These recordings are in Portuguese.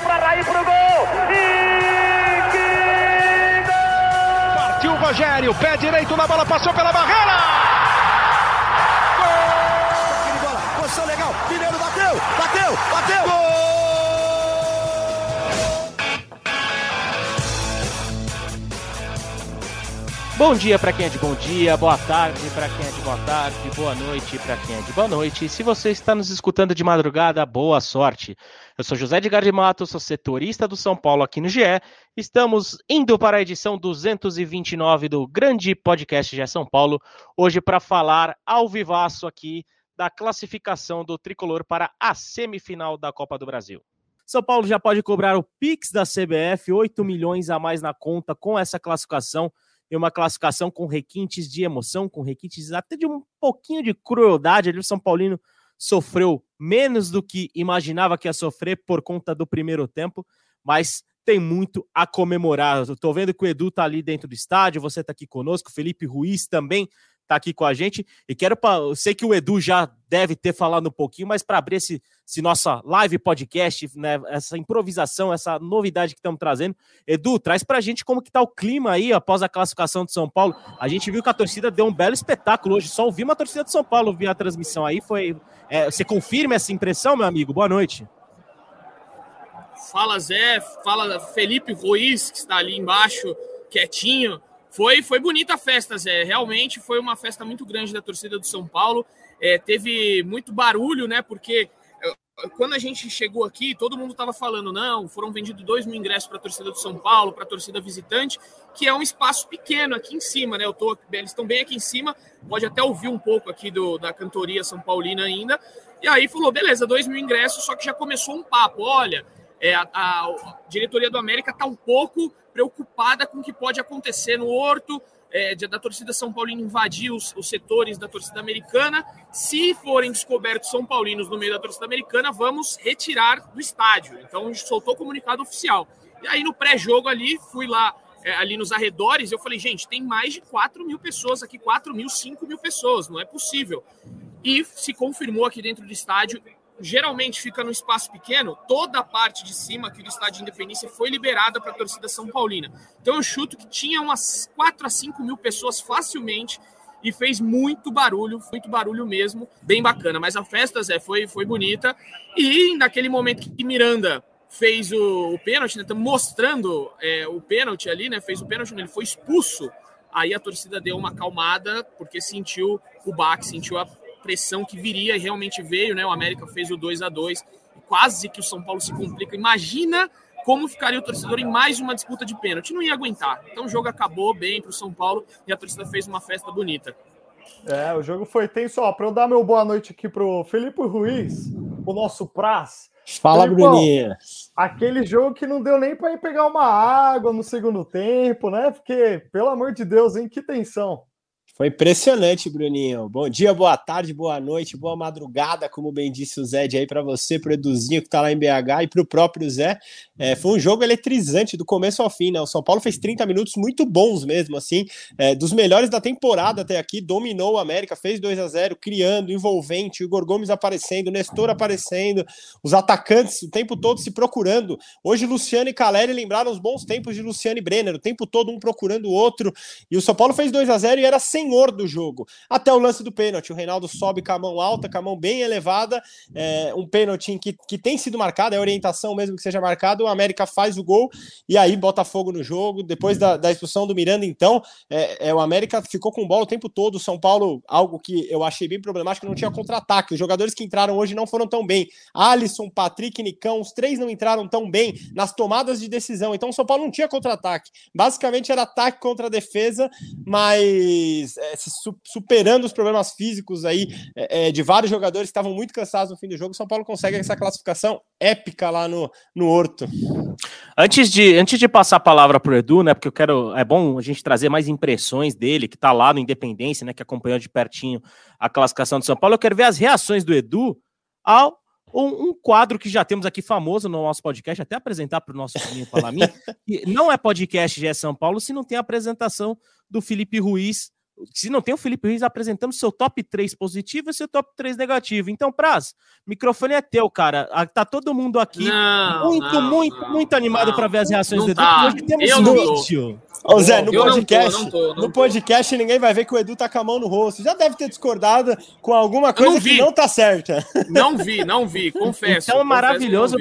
Para Raí pro gol. E que gol! Partiu o Rogério, pé direito na bola, passou pela barreira. Gol! Bola, posição legal. Mineiro bateu, bateu, bateu. Gol! Bom dia para quem é de bom dia, boa tarde para quem é de boa tarde, boa noite para quem é de boa noite. Se você está nos escutando de madrugada, boa sorte. Eu sou José de de Mato, sou setorista do São Paulo aqui no GE. Estamos indo para a edição 229 do grande podcast GE São Paulo, hoje para falar ao vivaço aqui da classificação do tricolor para a semifinal da Copa do Brasil. São Paulo já pode cobrar o Pix da CBF, 8 milhões a mais na conta com essa classificação e uma classificação com requintes de emoção, com requintes até de um pouquinho de crueldade. Ali o São Paulino sofreu menos do que imaginava que ia sofrer por conta do primeiro tempo, mas tem muito a comemorar. Tô vendo que o Edu tá ali dentro do estádio, você tá aqui conosco, Felipe Ruiz também tá aqui com a gente. E quero, pra, eu sei que o Edu já deve ter falado um pouquinho, mas para abrir esse, esse nossa live podcast, né, essa improvisação, essa novidade que estamos trazendo, Edu, traz para a gente como que tá o clima aí após a classificação de São Paulo. A gente viu que a torcida deu um belo espetáculo hoje, só ouvi uma torcida de São Paulo via a transmissão aí, foi... É, você confirma essa impressão, meu amigo? Boa noite. Fala Zé, fala Felipe Ruiz, que está ali embaixo, quietinho. Foi, foi bonita a festa, Zé. Realmente foi uma festa muito grande da torcida do São Paulo. É, teve muito barulho, né? Porque é, quando a gente chegou aqui, todo mundo estava falando, não, foram vendidos dois mil ingressos para a torcida do São Paulo, para a torcida visitante, que é um espaço pequeno aqui em cima, né? Eu tô, eles estão bem aqui em cima, pode até ouvir um pouco aqui do, da cantoria São Paulina ainda. E aí falou, beleza, dois mil ingressos, só que já começou um papo. Olha, é, a, a, diretoria do América está um pouco preocupada com o que pode acontecer no Horto, é, da torcida São Paulino invadir os, os, setores da torcida americana. Se forem descobertos São Paulinos no meio da torcida americana, vamos retirar do estádio. Então, soltou o comunicado oficial. E aí, no pré-jogo ali, fui lá é, ali nos arredores, eu falei, gente, tem mais de 4 mil pessoas aqui, 4 mil, 5 mil pessoas, não é possível. E se confirmou aqui dentro do estádio, geralmente fica no espaço pequeno, toda a parte de cima aqui do estádio de Independência foi liberada para a torcida São Paulina. Então eu chuto que tinha umas 4 a 5 mil pessoas facilmente e fez muito barulho, muito barulho mesmo, bem bacana. Mas a festa, Zé, foi, foi bonita. E naquele momento que Miranda fez o, o pênalti, né, mostrando é, o pênalti ali, né, fez o pênalti, ele foi expulso. Aí a torcida deu uma acalmada, porque sentiu o baque, sentiu a pressão que viria e realmente veio, né? O América fez o 2 a 2 quase que o São Paulo se complica. Imagina como ficaria o torcedor em mais uma disputa de pênalti. Não ia aguentar. Então o jogo acabou bem para o São Paulo e a torcida fez uma festa bonita. É, o jogo foi tenso. Ó, para eu dar meu boa noite aqui pro Felipe Ruiz, o nosso Praz. Fala, Bruninha. Aquele jogo que não deu nem para ir pegar uma água no segundo tempo, né? Porque, pelo amor de Deus, hein? Que tensão. Foi impressionante, Bruninho. Bom dia, boa tarde, boa noite, boa madrugada, como bem disse o Zé de aí para você, pro Eduzinho que tá lá em BH e pro próprio Zé. É, foi um jogo eletrizante do começo ao fim, né? O São Paulo fez 30 minutos muito bons mesmo, assim, é, dos melhores da temporada até aqui, dominou o América, fez 2 a 0 criando, envolvente, o Igor Gomes aparecendo, o Nestor aparecendo, os atacantes o tempo todo se procurando. Hoje, Luciano e Caleri lembraram os bons tempos de Luciano e Brenner, o tempo todo um procurando o outro, e o São Paulo fez 2 a 0 e era sem senhor do jogo. Até o lance do pênalti. O Reinaldo sobe com a mão alta, com a mão bem elevada. É, um pênalti que, que tem sido marcado, é orientação mesmo que seja marcado. O América faz o gol e aí bota fogo no jogo. Depois da, da expulsão do Miranda, então, é, é, o América ficou com bola o tempo todo. O São Paulo, algo que eu achei bem problemático, não tinha contra-ataque. Os jogadores que entraram hoje não foram tão bem. Alisson, Patrick, Nicão, os três não entraram tão bem nas tomadas de decisão. Então o São Paulo não tinha contra-ataque. Basicamente era ataque contra defesa, mas é, se superando os problemas físicos aí é, é, de vários jogadores que estavam muito cansados no fim do jogo, São Paulo consegue essa classificação épica lá no, no Horto. Antes de, antes de passar a palavra para o Edu, né? Porque eu quero. É bom a gente trazer mais impressões dele, que está lá no Independência, né? Que acompanhou de pertinho a classificação do São Paulo. Eu quero ver as reações do Edu ao um, um, quadro que já temos aqui famoso no nosso podcast, até apresentar para o nosso Juninho Palamin, que não é podcast de São Paulo se não tem a apresentação do Felipe Ruiz se não tem o Felipe Ruiz apresentando seu top 3 positivo e seu top 3 negativo. Então, Praz, microfone é teu, cara. Ah, tá todo mundo aqui Não, muito, não, muito, não, muito animado para ver as reações do tá. Hoje temos Eu vídeo. Ô Zé, no Eu não tô, podcast, não tô, não no tô. podcast ninguém vai ver que o Edu tá com a mão no rosto. Já deve ter discordado com alguma não coisa que não tá certa. Não vi, não vi, confesso. Então é maravilhoso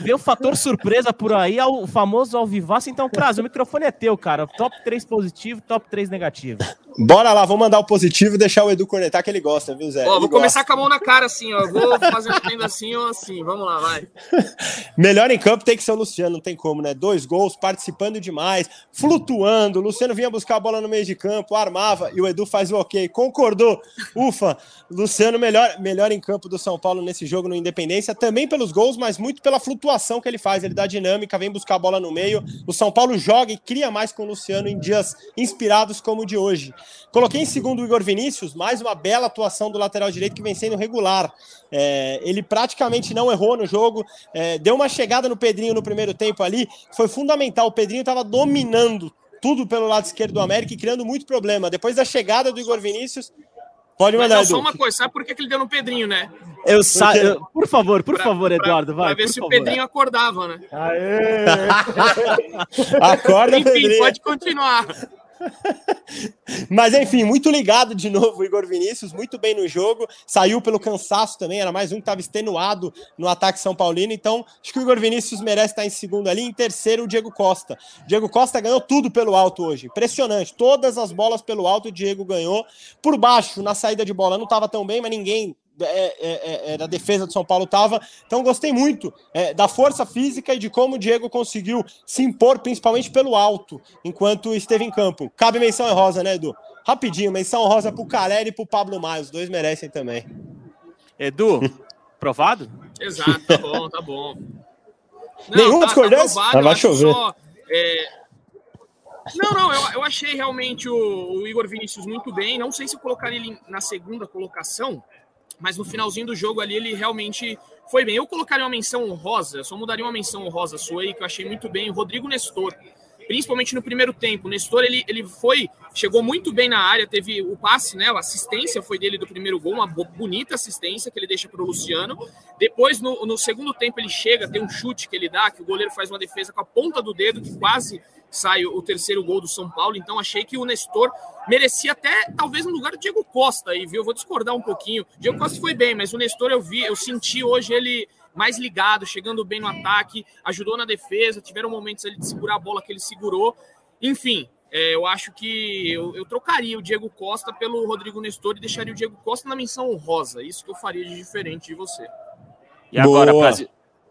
ver o fator surpresa por aí, ao- o famoso ao vivaço. Então, Praz, o microfone é teu, cara. Top 3 positivo, top 3 negativo. Bora lá, vou mandar o positivo e deixar o Edu cornetar que ele gosta, viu, Zé? Ó, Ele vou gosta. começar com a mão na cara assim, ó. Vou fazendo tendo assim ou assim. Vamos lá, vai. Melhor em campo tem que ser o Luciano, não tem como, né? Dois gols, participando demais, flutuando. O Luciano vinha buscar a bola no meio de campo, armava e o Edu faz o ok. Concordou. Ufa. Luciano, melhor, melhor em campo do São Paulo nesse jogo no Independência, também pelos gols, mas muito pela flutuação que ele faz. Ele dá dinâmica, vem buscar a bola no meio. O São Paulo joga e cria mais com o Luciano em dias inspirados como o de hoje. Coloquei em segundo o Igor Vinícius, mais uma bela atuação do lateral direito que vem sendo regular. É, ele praticamente não errou no jogo, é, deu uma chegada no Pedrinho no primeiro tempo ali, foi fundamental. O Pedrinho estava dominando tudo pelo lado esquerdo do América e criando muito problema. Depois da chegada do Igor Vinícius, pode Mas mandar, não, só uma coisa, sabe por que que ele deu no Pedrinho, né? Eu sa... eu- Por favor, por Pra- favor, pra- Eduardo, vai. Pra ver por se favor. o Pedrinho acordava, né? Aê! Acorda, Enfim, Pedrinho. pode continuar. Mas enfim, muito ligado de novo Igor Vinícius, muito bem no jogo, saiu pelo cansaço também, era mais um que estava extenuado no ataque São Paulino, então acho que o Igor Vinícius merece estar em segundo ali, em terceiro o Diego Costa. Diego Costa ganhou tudo pelo alto hoje, impressionante, todas as bolas pelo alto o Diego ganhou, por baixo, na saída de bola não estava tão bem, mas ninguém é, é, é, da defesa do São Paulo estava. Então gostei muito é, da força física e de como o Diego conseguiu se impor, principalmente pelo alto, enquanto esteve em campo. Cabe menção honrosa, né, Edu? Rapidinho, menção honrosa pro Caleri e pro Pablo Maia, os dois merecem também. Edu, provado? Exato, tá bom, tá bom. Não, Nenhuma discordância? aprovado, Ah, eu vai chover. só, é, Não, não, eu, eu achei realmente o, o Igor Vinícius muito bem. Não sei se eu colocaria ele na segunda colocação, mas no finalzinho do jogo ali ele realmente foi bem. Eu colocaria uma menção honrosa, só mudaria uma menção honrosa sua aí, que eu achei muito bem, o Rodrigo Nestor. Principalmente no primeiro tempo. O Nestor, ele, ele foi, chegou muito bem na área, teve o passe, né? A assistência foi dele do primeiro gol, uma bo- bonita assistência que ele deixa para o Luciano. Depois, no, no segundo tempo, ele chega, tem um chute que ele dá, que o goleiro faz uma defesa com a ponta do dedo, que quase sai o terceiro gol do São Paulo. Então, achei que o Nestor merecia até, talvez, no lugar do Diego Costa aí, viu? Eu vou discordar um pouquinho. O Diego Costa foi bem, mas o Nestor eu vi, eu senti hoje ele mais ligado, chegando bem no ataque, ajudou na defesa, tiveram momentos ali de segurar a bola que ele segurou. Enfim, é, eu acho que eu, eu trocaria o Diego Costa pelo Rodrigo Nestor e deixaria o Diego Costa na menção honrosa. Isso que eu faria de diferente de você. E agora. Praz,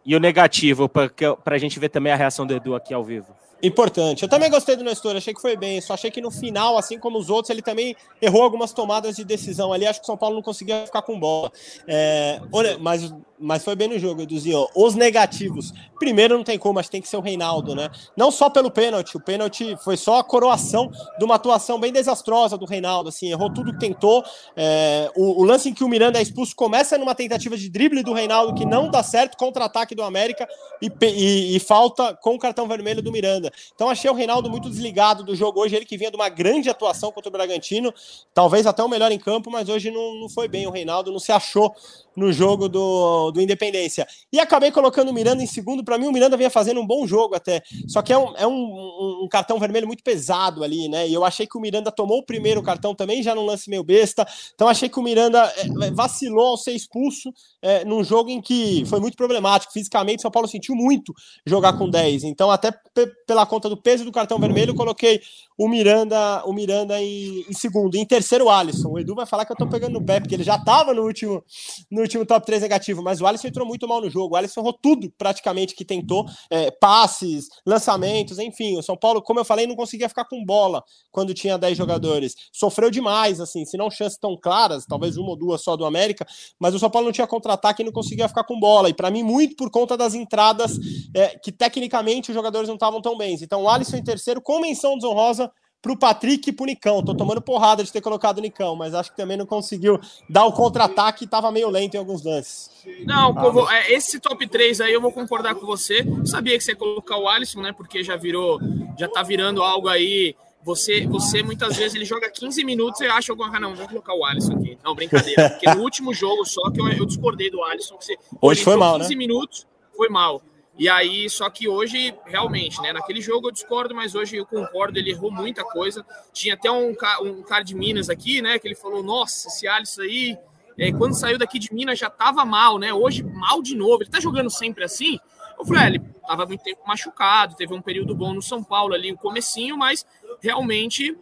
e o negativo, pra, que- pra gente ver também a reação do Edu aqui ao vivo. Importante. Eu também gostei do Nestor, achei que foi bem. Só achei que no final, assim como os outros, ele também errou algumas tomadas de decisão ali. Acho que o São Paulo não conseguia ficar com bola. É, mas, mas foi bem no jogo, Eduzinho. Os negativos. Primeiro, não tem como, que tem que ser o Reinaldo, né? Não só pelo pênalti. O pênalti foi só a coroação de uma atuação bem desastrosa do Reinaldo. Assim, errou tudo que tentou. É, o, o lance em que o Miranda é expulso começa numa tentativa de drible do Reinaldo que não dá certo, contra-ataque do América e, e- e falta com o cartão vermelho do Miranda. Então achei o Reinaldo muito desligado do jogo hoje, ele que vinha de uma grande atuação contra o Bragantino, talvez até o melhor em campo, mas hoje não, não foi bem o Reinaldo, não se achou no jogo do, do Independência. E acabei colocando o Miranda em segundo, para mim o Miranda vinha fazendo um bom jogo até, só que é um, é um, um- cartão vermelho muito pesado ali, né? E eu achei que o Miranda tomou o primeiro cartão também, já num lance meio besta, então achei que o Miranda é, vacilou ao ser expulso é, num jogo em que foi muito problemático, fisicamente São Paulo sentiu muito jogar com 10, então até pe- pela conta do peso do cartão vermelho, coloquei o Miranda, o Miranda em, em segundo. Em terceiro, o Alisson. O Edu vai falar que eu tô pegando no pé, porque ele já tava no último, no último top 3 negativo, mas o Alisson entrou muito mal no jogo. O Alisson errou tudo praticamente que tentou, é, passes, lançamentos, enfim. O São Paulo, como eu falei, não conseguia ficar com bola quando tinha 10 jogadores. Sofreu demais, assim, se não chances tão claras, talvez uma ou duas só do América, mas o São Paulo não tinha contra-ataque e não conseguia ficar com bola. E para mim, muito por conta das entradas é, que tecnicamente os jogadores não estavam tão bem. Então, o Alisson em terceiro, com menção desonrosa pro Patrick e pro Nicão. Tô tomando porrada de ter colocado o Nicão, mas acho que também não conseguiu dar o contra-ataque e tava meio lento em alguns lances. Não, eu vou- é, esse top 3 aí eu vou concordar com você. Sabia que você ia colocar o Alisson, né? Porque já virou, já tá virando algo aí você, você muitas vezes ele joga 15 minutos e acha alguma. Ah, não, vou colocar o Alisson aqui. Não, brincadeira. Porque no último jogo só que eu, eu discordei do Alisson. Você, hoje foi mal, 15 né? minutos foi mal. E aí, só que hoje, realmente, né? Naquele jogo eu discordo, mas hoje eu concordo, ele errou muita coisa. Tinha até um, um cara de Minas aqui, né? Que ele falou: Nossa, esse Alisson aí, é, quando saiu daqui de Minas já tava mal, né? Hoje, mal de novo. Ele tá jogando sempre assim? Eu falei: é, ele tava muito tempo machucado, teve um período bom no São Paulo ali, o comecinho, mas realmente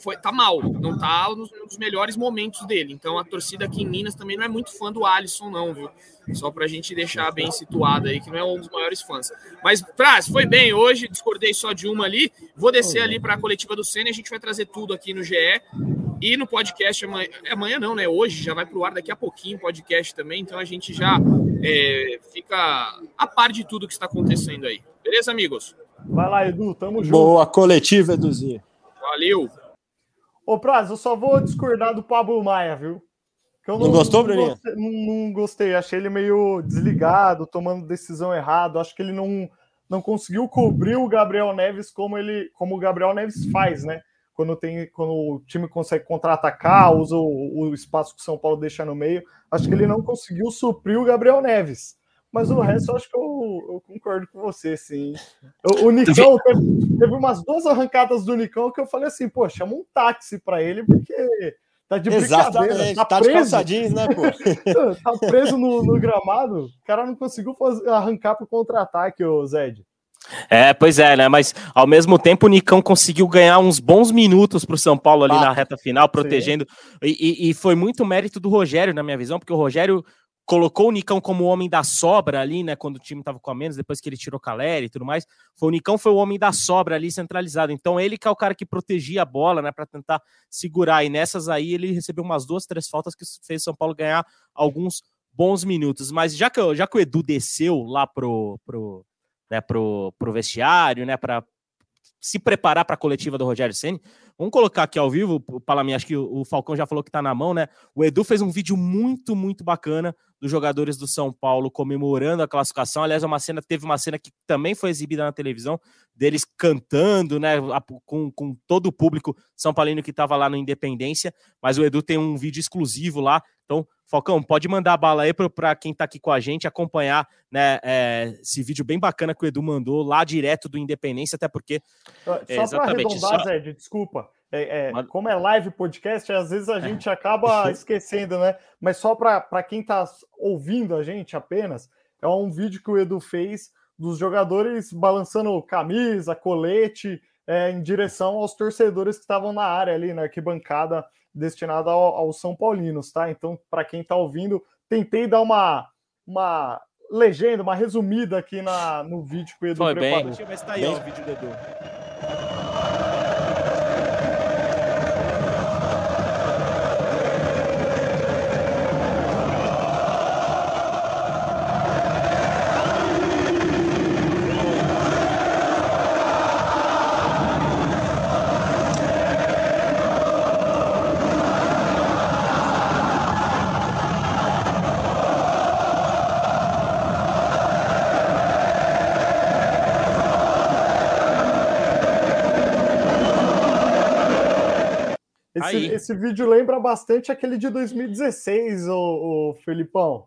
foi, tá mal, não tá nos, nos, melhores momentos dele. Então a torcida aqui em Minas também não é muito fã do Alisson, não, viu? Só pra gente deixar bem situado aí, que não é um dos maiores fãs. Mas, Praz, foi bem hoje, discordei só de uma ali. Vou descer ali para a coletiva do Senna, a gente vai trazer tudo aqui no GE. E no podcast amanhã, amanhã não, né? Hoje já vai pro ar daqui a pouquinho podcast também, então a gente já é, fica a par de tudo que está acontecendo aí. Beleza, amigos? Vai lá, Edu, tamo junto. Boa coletiva, Eduzinho. Valeu. Ô, Praz, eu só vou discordar do Pablo Maia, viu? não, não, gostou, Bruninho? Não, não, gostei, achei ele meio desligado, tomando decisão errada. Acho que ele não, não conseguiu cobrir o Gabriel Neves como ele, como o Gabriel Neves faz, né? Quando, tem, quando o time consegue contra-atacar, usa o, o espaço que o São Paulo deixa no meio. Acho que ele não conseguiu suprir o Gabriel Neves. Mas o resto eu acho que eu, eu concordo com você, sim. O, o Nicão teve, teve, umas duas arrancadas do Nicão que eu falei assim, pô, chama um táxi para ele, porque tá de brincadeira. Tá, tá preso, de né, pô? tá preso no, no, gramado, o cara não conseguiu fazer, arrancar pro contra-ataque, o Zed. É, pois é, né? Mas ao mesmo tempo o Nicão conseguiu ganhar uns bons minutos para o São Paulo ali ah, na reta final, protegendo. E, e, foi muito mérito do Rogério, na minha visão, porque o Rogério colocou o Nicão como o homem da sobra ali, né? Quando o time estava com a menos, depois que ele tirou Caleri e tudo mais. Foi o Nicão foi o homem da sobra ali centralizado. Então ele que é o cara que protegia a bola, né? Para tentar segurar. E nessas aí ele recebeu umas duas, três faltas que fez São Paulo ganhar alguns bons minutos. Mas já que, já que o Edu desceu lá pro, pro, né, pro, pro vestiário, né? Para se preparar para a coletiva do Rogério Senni. Vamos colocar aqui ao vivo, o Palami, acho que o Falcão já falou que está na mão, né? O Edu fez um vídeo muito, muito bacana dos jogadores do São Paulo comemorando a classificação. Aliás, é uma cena, teve uma cena que também foi exibida na televisão, deles cantando, né, com, com todo o público São Paulino que estava lá no Independência. Mas o Edu tem um vídeo exclusivo lá. Então, Falcão, pode mandar a bala aí para quem está aqui com a gente acompanhar né, é, esse vídeo bem bacana que o Edu mandou lá direto do Independência, até porque. Só é, para arredondar, só... Zé, desculpa. É, é, como é live podcast, às vezes a gente acaba esquecendo, né? Mas só para quem está ouvindo a gente apenas, é um vídeo que o Edu fez dos jogadores balançando camisa, colete, é, em direção aos torcedores que estavam na área ali, na arquibancada destinada ao, aos São Paulinos, tá? Então, para quem está ouvindo, tentei dar uma, uma legenda, uma resumida aqui na, no vídeo que o Edu Foi preparou. Bem. Mas tá aí, bem. Ó, o vídeo do Edu. Esse, esse, vídeo lembra bastante aquele de 2016, o, o Felipão.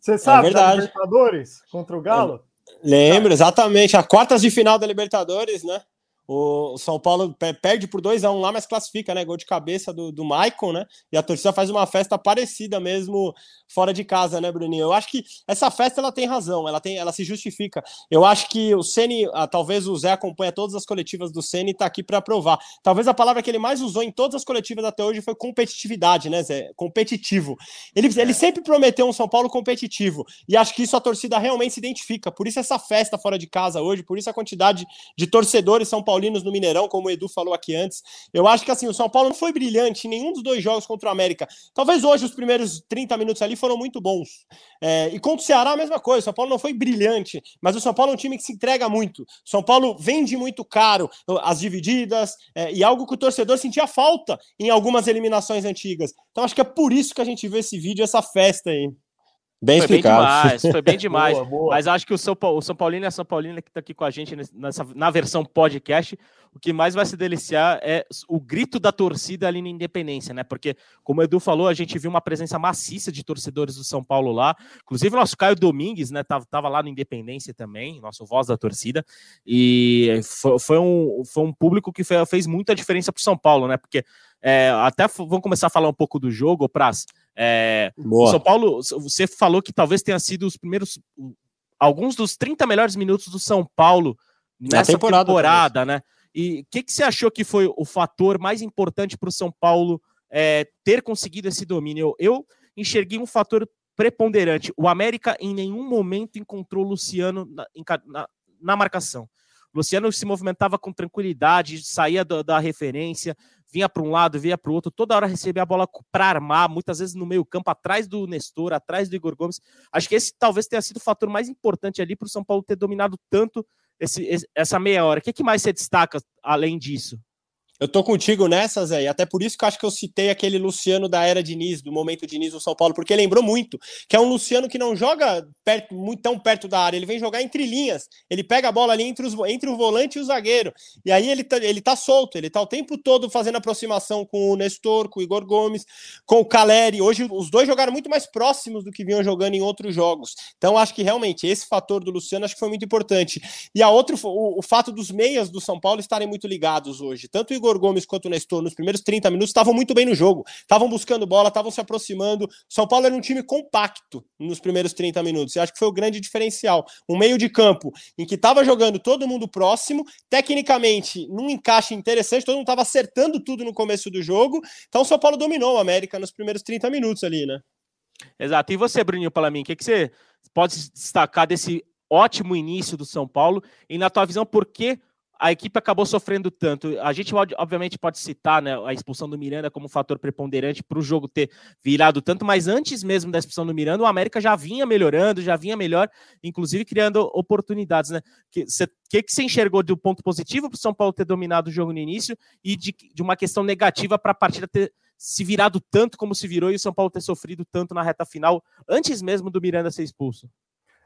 Você sabe, é da Libertadores contra o Galo? Lembro, exatamente. A quartas de final da Libertadores, né? O São Paulo perde por 2 a 1 um lá, mas classifica, né? Gol de cabeça do, do Maicon, né? E a torcida faz uma festa parecida mesmo fora de casa, né, Bruninho? Eu acho que essa festa ela tem razão, ela tem, ela se justifica. Eu acho que o Ceni, ah, talvez o Zé acompanha todas as coletivas do Ceni e tá aqui para provar. Talvez a palavra que ele mais usou em todas as coletivas até hoje foi competitividade, né, Zé? Competitivo. Ele, ele sempre prometeu um São Paulo competitivo e acho que isso a torcida realmente se identifica. Por isso essa festa fora de casa hoje, por isso a quantidade de torcedores São Paulo Paulinos no Mineirão, como o Edu falou aqui antes. Eu acho que assim, o São Paulo não foi brilhante em nenhum dos dois jogos contra o América. Talvez hoje os primeiros 30 minutos ali foram muito bons. É, e contra o Ceará, a mesma coisa. O São Paulo não foi brilhante, mas o São Paulo é um time que se entrega muito. O São Paulo vende muito caro as divididas é, e algo que o torcedor sentia falta em algumas eliminações antigas. Então acho que é por isso que a gente vê esse vídeo, essa festa aí. Bem foi explicado. Bem demais, foi bem demais. boa, boa. Mas acho que o São, Paulo, o São Paulino e a São Paulina que está aqui com a gente nessa, na versão podcast, o que mais vai se deliciar é o grito da torcida ali na Independência, né? Porque, como o Edu falou, a gente viu uma presença maciça de torcedores do São Paulo lá. Inclusive, o nosso Caio Domingues, né? Tava, tava lá no Independência também, nosso voz da torcida. E foi, foi um, foi um público que fez, muita diferença para o São Paulo, né? Porque é, até vamos começar a falar um pouco do jogo, Praz. É, o São Paulo, você falou que talvez tenha sido os primeiros, alguns dos 30 melhores minutos do São Paulo nessa temporada, temporada né? E o que, que você achou que foi o fator mais importante para o São Paulo é, ter conseguido esse domínio? Eu, eu enxerguei um fator preponderante. O América em nenhum momento encontrou o Luciano na, na, na marcação. Luciano se movimentava com tranquilidade, saía da, da referência, vinha para um lado, vinha para o outro, toda hora recebia a bola para armar, muitas vezes no meio-campo, atrás do Nestor, atrás do Igor Gomes. Acho que esse talvez tenha sido o fator mais importante ali para o São Paulo ter dominado tanto esse, essa meia hora. O que, que mais você destaca além disso? Eu tô contigo nessa, Zé, e até por isso que eu acho que eu citei aquele Luciano da era Diniz, do momento Diniz no São Paulo, porque lembrou muito que é um Luciano que não joga perto, muito tão perto da área, ele vem jogar entre linhas, ele pega a bola ali entre, os, entre o volante e o zagueiro, e aí ele tá, ele tá solto, ele tá o tempo todo fazendo aproximação com o Nestor, com o Igor Gomes, com o Caleri, hoje os dois jogaram muito mais próximos do que vinham jogando em outros jogos, então acho que realmente esse fator do Luciano acho que foi muito importante, e a outro, o, o fato dos meias do São Paulo estarem muito ligados hoje, tanto o Igor Gomes quanto o Nestor, nos primeiros 30 minutos, estavam muito bem no jogo. Estavam buscando bola, estavam se aproximando. São Paulo era um time compacto nos primeiros 30 minutos. E acho que foi o grande diferencial. Um meio de campo em que estava jogando todo mundo próximo, tecnicamente, num encaixe interessante, todo mundo estava acertando tudo no começo do jogo. Então o São Paulo dominou o América nos primeiros 30 minutos ali, né? Exato. E você, Bruninho mim, o que, que você pode destacar desse ótimo início do São Paulo? E na tua visão, por que a equipe acabou sofrendo tanto. A gente obviamente pode citar né, a expulsão do Miranda como um fator preponderante para o jogo ter virado tanto, mas antes mesmo da expulsão do Miranda, o América já vinha melhorando, já vinha melhor, inclusive criando oportunidades. Né? que, você, que, que enxergou do ponto positivo para o São Paulo ter dominado o jogo no início e de, de uma questão negativa para a partida ter se virado tanto como se virou e o São Paulo ter sofrido tanto na reta final, antes mesmo do Miranda ser expulso?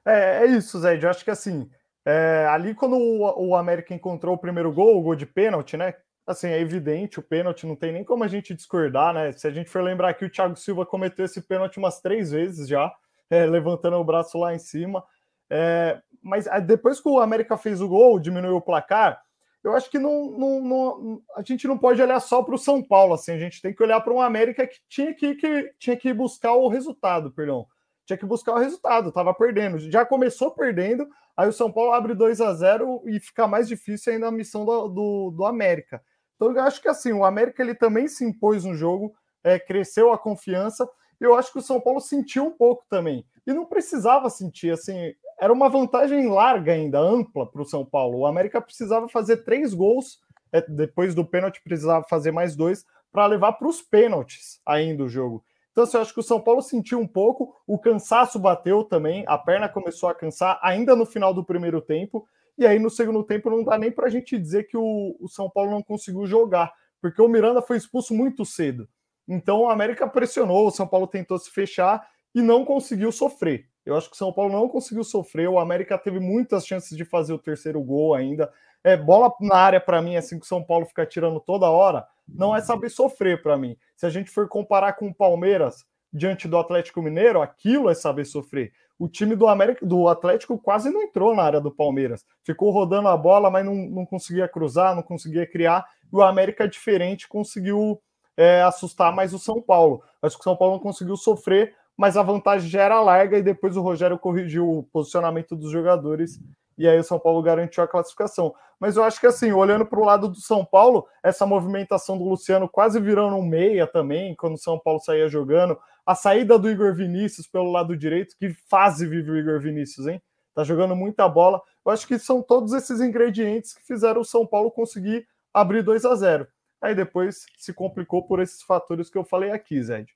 É, é isso, Zé. Eu acho que assim é, ali, quando o, o, América encontrou o primeiro gol, o gol de pênalti, né? Assim, é evidente, o pênalti não tem nem como a gente discordar, né? Se a gente for lembrar que o Thiago Silva cometeu esse pênalti umas três vezes já, é, levantando o braço lá em cima. É, mas é, depois que o América fez o gol, diminuiu o placar, eu acho que não, não, não a gente não pode olhar só para o São Paulo, assim, a gente tem que olhar para um América que tinha que, que, tinha que buscar o resultado, perdão. Tinha que buscar o resultado, estava perdendo. Já começou perdendo, Aí o São Paulo abre 2 a 0 e fica mais difícil ainda a missão do, do, do, América. Então eu acho que assim, o América ele também se impôs no jogo, é, cresceu a confiança. E eu acho que o São Paulo sentiu um pouco também. E não precisava sentir, assim, era uma vantagem larga ainda, ampla para o São Paulo. O América precisava fazer três gols, é, depois do pênalti precisava fazer mais dois, para levar para os pênaltis ainda o jogo. Então, assim, eu acho que o São Paulo sentiu um pouco, o cansaço bateu também, a perna começou a cansar ainda no final do primeiro tempo, e aí no segundo tempo não dá nem para a gente dizer que o, o São Paulo não conseguiu jogar, porque o Miranda foi expulso muito cedo. Então o América pressionou, o São Paulo tentou se fechar e não conseguiu sofrer. Eu acho que o São Paulo não conseguiu sofrer, o América teve muitas chances de fazer o terceiro gol ainda. É bola na área para mim, assim que o São Paulo fica tirando toda hora não é saber sofrer para mim. Se a gente for comparar com o Palmeiras diante do Atlético Mineiro, aquilo é saber sofrer. O time do América, do Atlético quase não entrou na área do Palmeiras. Ficou rodando a bola, mas não, não conseguia cruzar, não conseguia criar. E o América diferente, conseguiu é, assustar mais o São Paulo. Acho que o São Paulo não conseguiu sofrer, mas a vantagem já era larga e depois o Rogério corrigiu o posicionamento dos jogadores e aí o São Paulo garantiu a classificação. Mas eu acho que assim, olhando para o lado do São Paulo, essa movimentação do Luciano quase virando um meia também, quando o São Paulo saía jogando, a saída do Igor Vinícius pelo lado direito, que fase vive o Igor Vinícius, hein? Tá jogando muita bola. Eu acho que são todos esses ingredientes que fizeram o São Paulo conseguir abrir 2 a 0. Aí depois se complicou por esses fatores que eu falei aqui, Zé.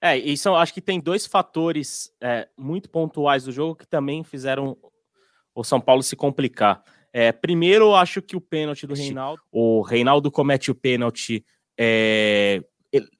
É, e são, acho que tem dois fatores é, muito pontuais do jogo que também fizeram o São Paulo se complicar. É, primeiro, eu acho que o pênalti do Reinaldo. O Reinaldo comete o pênalti é,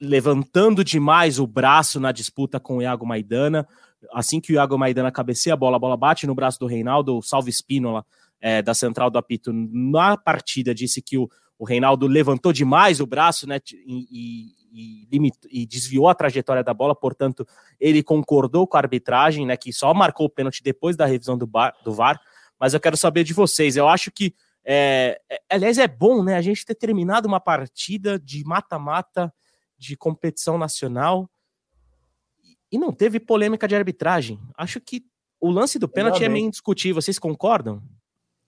levantando demais o braço na disputa com o Iago Maidana. Assim que o Iago Maidana cabeceia a bola, a bola bate no braço do Reinaldo, o Salve Espínola, é, da central do apito, na partida, disse que o, o Reinaldo levantou demais o braço né, e, e, e, desviou a trajetória da bola, portanto, ele concordou com a arbitragem, né, que só marcou o pênalti depois da revisão do, bar, do VAR. Mas eu quero saber de vocês. Eu acho que, é, é, aliás, é bom né, a gente ter terminado uma partida de mata-mata de competição nacional e não teve polêmica de arbitragem. Acho que o lance do pênalti é meio indiscutível. Vocês concordam?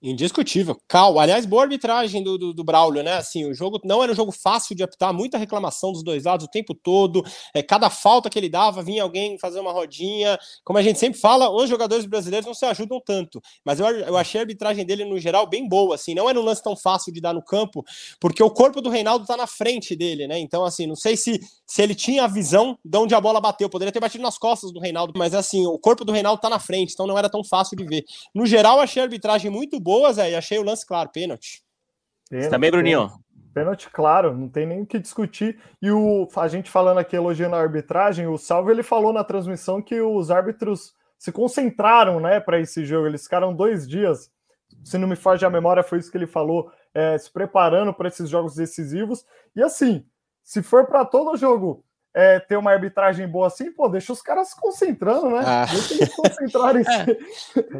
Indiscutível. Cal, aliás, boa arbitragem do, do, do, Braulio, né? Assim, o jogo não era um jogo fácil de apitar, muita reclamação dos dois lados o tempo todo. É, cada falta que ele dava, vinha alguém fazer uma rodinha. Como a gente sempre fala, os jogadores brasileiros não se ajudam tanto. Mas eu, eu achei a arbitragem dele, no geral, bem boa. Assim, não era um lance tão fácil de dar no campo, porque o corpo do Reinaldo tá na frente dele, né? Então, assim, não sei se, se ele tinha a visão de onde a bola bateu. Poderia ter batido nas costas do Reinaldo, mas assim, o corpo do Reinaldo tá na frente, então não era tão fácil de ver. No geral, achei a arbitragem muito boa, Zé, e achei o lance claro, pênalti. pênalti também, Bruninho? Pênalti, claro, não tem nem o que discutir. E o, a gente falando aqui, elogiando a arbitragem, o Salve ele falou na transmissão que os árbitros se concentraram né, para esse jogo. Eles ficaram dois dias, se não me foge a memória, foi isso que ele falou, é, se preparando para esses jogos decisivos. E assim, se for para todo jogo é, ter uma arbitragem boa assim, pô, deixa os caras se concentrando, né? Ah. Deixa eles se concentrarem.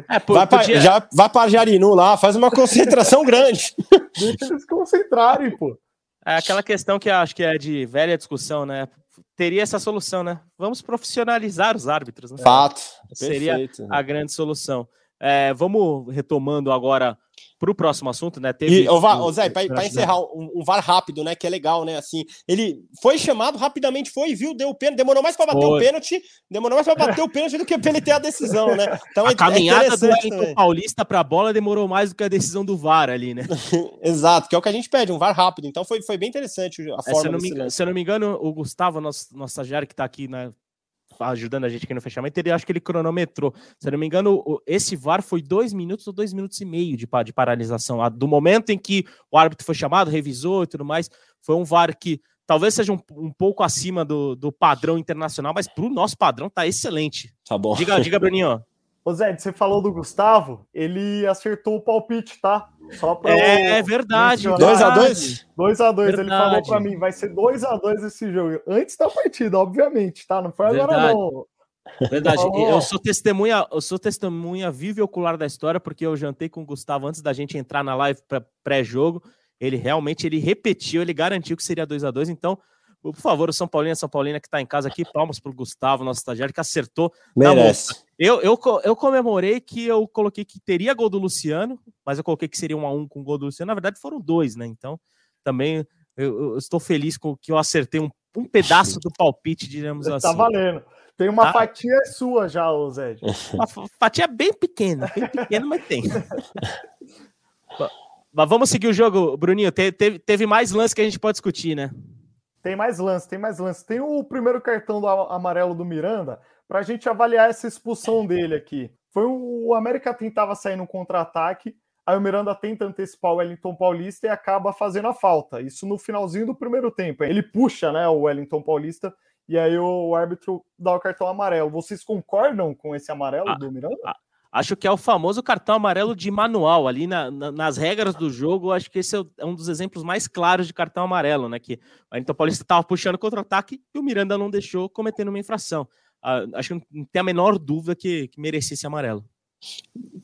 É. É, vai pra, já, vai para Jarinu lá, faz uma concentração grande. Deixa eles se concentrarem, pô. É aquela questão que acho que é de velha discussão, né? Teria essa solução, né? Vamos profissionalizar os árbitros. Né? Fato. Seria Perfeito. a grande solução. É, vamos retomando agora para o próximo assunto, né? Teve. E, o, Zé, para encerrar, um, um, VAR rápido, né? Que é legal, né? Assim, ele foi chamado rapidamente, foi, viu, deu o pênalti, demorou mais para bater foi. o pênalti, demorou mais para bater o pênalti do que para ele ter a decisão, né? Então a é, caminhada é do Wellington Paulista para a bola demorou mais do que a decisão do VAR ali, né? Exato, que é o que a gente pede, um VAR rápido. Então foi, foi bem interessante a forma. É, se, eu não me, se eu não me engano, o Gustavo, nosso, nosso estagiário que está aqui, né? Ajudando a gente aqui no fechamento, ele acho que ele cronometrou. Se eu não me engano, esse VAR foi dois minutos ou dois minutos e meio de, de paralisação. Do momento em que o árbitro foi chamado, revisou e tudo mais, foi um VAR que talvez seja um, um pouco acima do, do padrão internacional, mas para o nosso padrão tá excelente. Tá bom. Diga, diga Bruninho. Ô Zé, você falou do Gustavo, ele acertou o palpite, tá? Só pra é, é verdade. 2x2? 2x2, ele falou pra mim, vai ser 2x2 esse jogo. Antes da partida, obviamente, tá? Não foi verdade. agora não. Verdade, eu sou testemunha, eu sou testemunha viva e ocular da história, porque eu jantei com o Gustavo antes da gente entrar na live pré-jogo. Ele realmente ele repetiu, ele garantiu que seria 2 a 2 então por favor, o São Paulino, São Paulina que está em casa aqui, palmas para o Gustavo, nosso estagiário, que acertou. Merece. Eu, eu, eu comemorei que eu coloquei que teria gol do Luciano, mas eu coloquei que seria um a um com o gol do Luciano. Na verdade, foram dois, né? Então, também eu, eu estou feliz com que eu acertei um, um pedaço do palpite, digamos tá assim. Tá valendo. Tem uma tá? fatia sua já, Zé. Uma fatia bem pequena, bem pequena, mas tem. mas vamos seguir o jogo, Bruninho. Teve, teve mais lance que a gente pode discutir, né? Tem mais lance, tem mais lance. Tem o primeiro cartão do amarelo do Miranda para a gente avaliar essa expulsão dele aqui. Foi o América tentava sair no contra-ataque, aí o Miranda tenta antecipar o Wellington Paulista e acaba fazendo a falta. Isso no finalzinho do primeiro tempo. Ele puxa, né, o Wellington Paulista e aí o árbitro dá o cartão amarelo. Vocês concordam com esse amarelo ah, do Miranda? Ah, Acho que é o famoso cartão amarelo de manual. Ali na, na, nas regras do jogo, acho que esse é, é, um dos exemplos mais claros de cartão amarelo, né? Que o Wellington Paulista estava puxando contra-ataque e o Miranda não deixou, cometendo uma infração. Ah, acho que não tem a menor dúvida que, que merecia esse amarelo.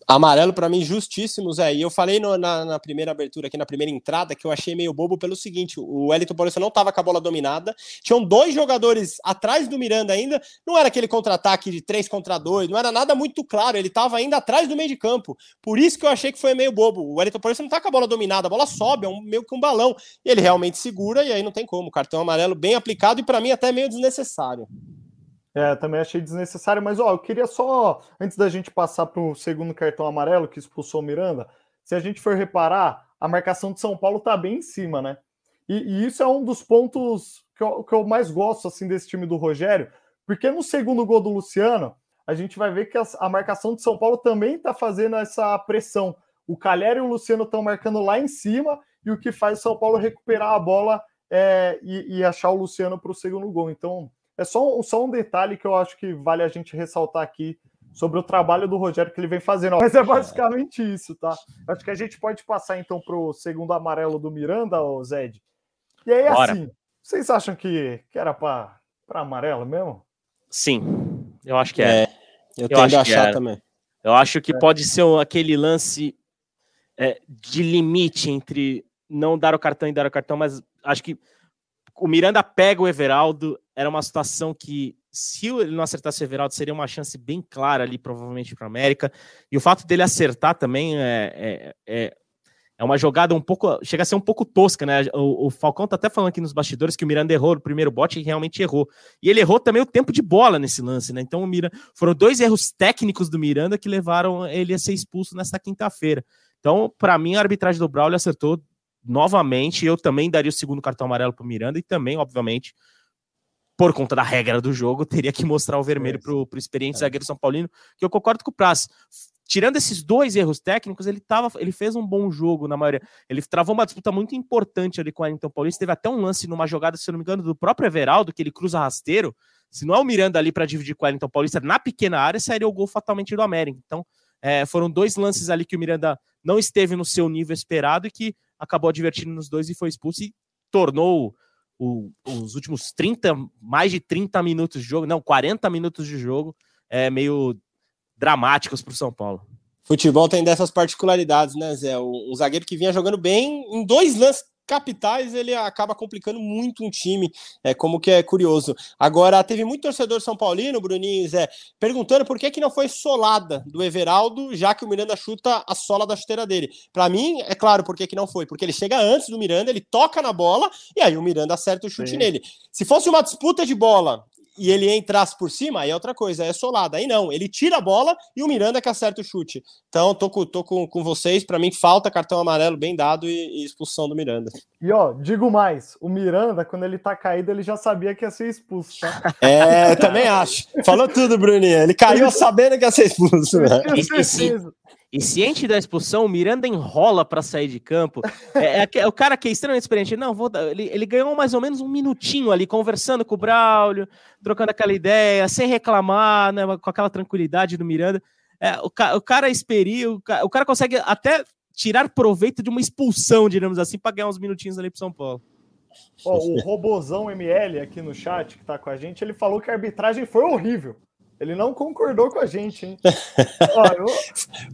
Amarelo para mim justíssimo, Zé. E eu falei no, na, na, primeira abertura aqui, na primeira entrada, que eu achei meio bobo pelo seguinte: o Wellington Paulista não estava com a bola dominada, tinham dois jogadores atrás do Miranda ainda, não era aquele contra-ataque de três contra dois, não era nada muito claro, ele estava ainda atrás do meio de campo. Por isso que eu achei que foi meio bobo. O Wellington Paulista não está com a bola dominada, a bola sobe, é um, meio que um balão. Ele realmente segura, e aí não tem como. Cartão amarelo bem aplicado e para mim até meio desnecessário. É, também achei desnecessário, mas ó, eu queria só, antes da gente passar para o segundo cartão amarelo que expulsou o Miranda, se a gente for reparar, a marcação de São Paulo tá bem em cima, né? E, e isso é um dos pontos que eu, que eu, mais gosto assim desse time do Rogério, porque no segundo gol do Luciano, a gente vai ver que a, a marcação de São Paulo também tá fazendo essa pressão. O Calher e o Luciano estão marcando lá em cima, e o que faz o São Paulo recuperar a bola é, e, e, achar o Luciano para o segundo gol. Então, é só, só um detalhe que eu acho que vale a gente ressaltar aqui sobre o trabalho do Rogério que ele vem fazendo. Mas é basicamente isso, tá? Acho que a gente pode passar então para o segundo amarelo do Miranda, ô Zed. E aí, Bora. assim, vocês acham que, que era para amarelo mesmo? Sim, eu acho que é. é eu, eu tendo a achar também. Eu acho que é. pode ser aquele lance é, de limite entre não dar o cartão e dar o cartão, mas acho que o Miranda pega o Everaldo, era uma situação que, se ele não acertasse o Everaldo, seria uma chance bem clara ali, provavelmente, para o América. E o fato dele acertar também é, é, é, é, uma jogada um pouco. chega a ser um pouco tosca, né? O, o, Falcão tá até falando aqui nos bastidores que o Miranda errou no primeiro bote e realmente errou. E ele errou também o tempo de bola nesse lance, né? Então o Miranda. Foram dois erros técnicos do Miranda que levaram ele a ser expulso nesta quinta-feira. Então, para mim, a arbitragem do Braulio acertou novamente. Eu também daria o segundo cartão amarelo para o Miranda e também, obviamente, por conta da regra do jogo, teria que mostrar o vermelho para o experiente é. zagueiro São Paulino, que eu concordo com o Praz. Tirando esses dois erros técnicos, ele, tava, ele fez um bom jogo na maioria. Ele travou uma disputa muito importante ali com o Wellington Paulista. Teve até um lance numa jogada, se não me engano, do próprio Everaldo, que ele cruza rasteiro. Se não é o Miranda ali para dividir com o Wellington Paulista na pequena área, sairia o gol fatalmente do América. Então, é, foram dois lances ali que o Miranda não esteve no seu nível esperado e que acabou advertindo nos dois e foi expulso e tornou o, os últimos 30, mais de 30 minutos de jogo, não, 40 minutos de jogo, é, meio dramáticos para o São Paulo. Futebol tem dessas particularidades, né, Zé? Um zagueiro que vinha jogando bem em dois lances capitais ele acaba complicando muito um time, é como que é curioso. Agora, teve muito torcedor São Paulino, Bruninho Zé, perguntando por que, que não foi solada do Everaldo, já que o Miranda chuta a sola da chuteira dele. Para mim, é claro por que, que não foi, porque ele chega antes do Miranda, ele toca na bola e aí o Miranda acerta o chute Sim. nele. Se fosse uma disputa de bola e ele entrasse por cima, aí é outra coisa, é solada. Aí não, ele tira a bola e o Miranda que acerta o chute. Então, tô com, tô com, com vocês, para mim falta cartão amarelo bem dado e, e, expulsão do Miranda. E ó, digo mais, o Miranda, quando ele tá caído, ele já sabia que ia ser expulso, tá? É, também acho. Falou tudo, Bruninho. Ele caiu sabendo que ia ser expulso. Né? E ciente da expulsão, o Miranda enrola para sair de campo. É, é, é, o cara que é extremamente experiente. Não, vou dar, ele, ele ganhou mais ou menos um minutinho ali, conversando com o Braulio, trocando aquela ideia, sem reclamar, né, com aquela tranquilidade do Miranda. É, o, o cara é experiu, o, o cara consegue até tirar proveito de uma expulsão, digamos assim, para ganhar uns minutinhos ali para São Paulo. Oh, o Robozão ML aqui no chat que tá com a gente, ele falou que a arbitragem foi horrível. Ele não concordou com a gente, hein? Ó, eu...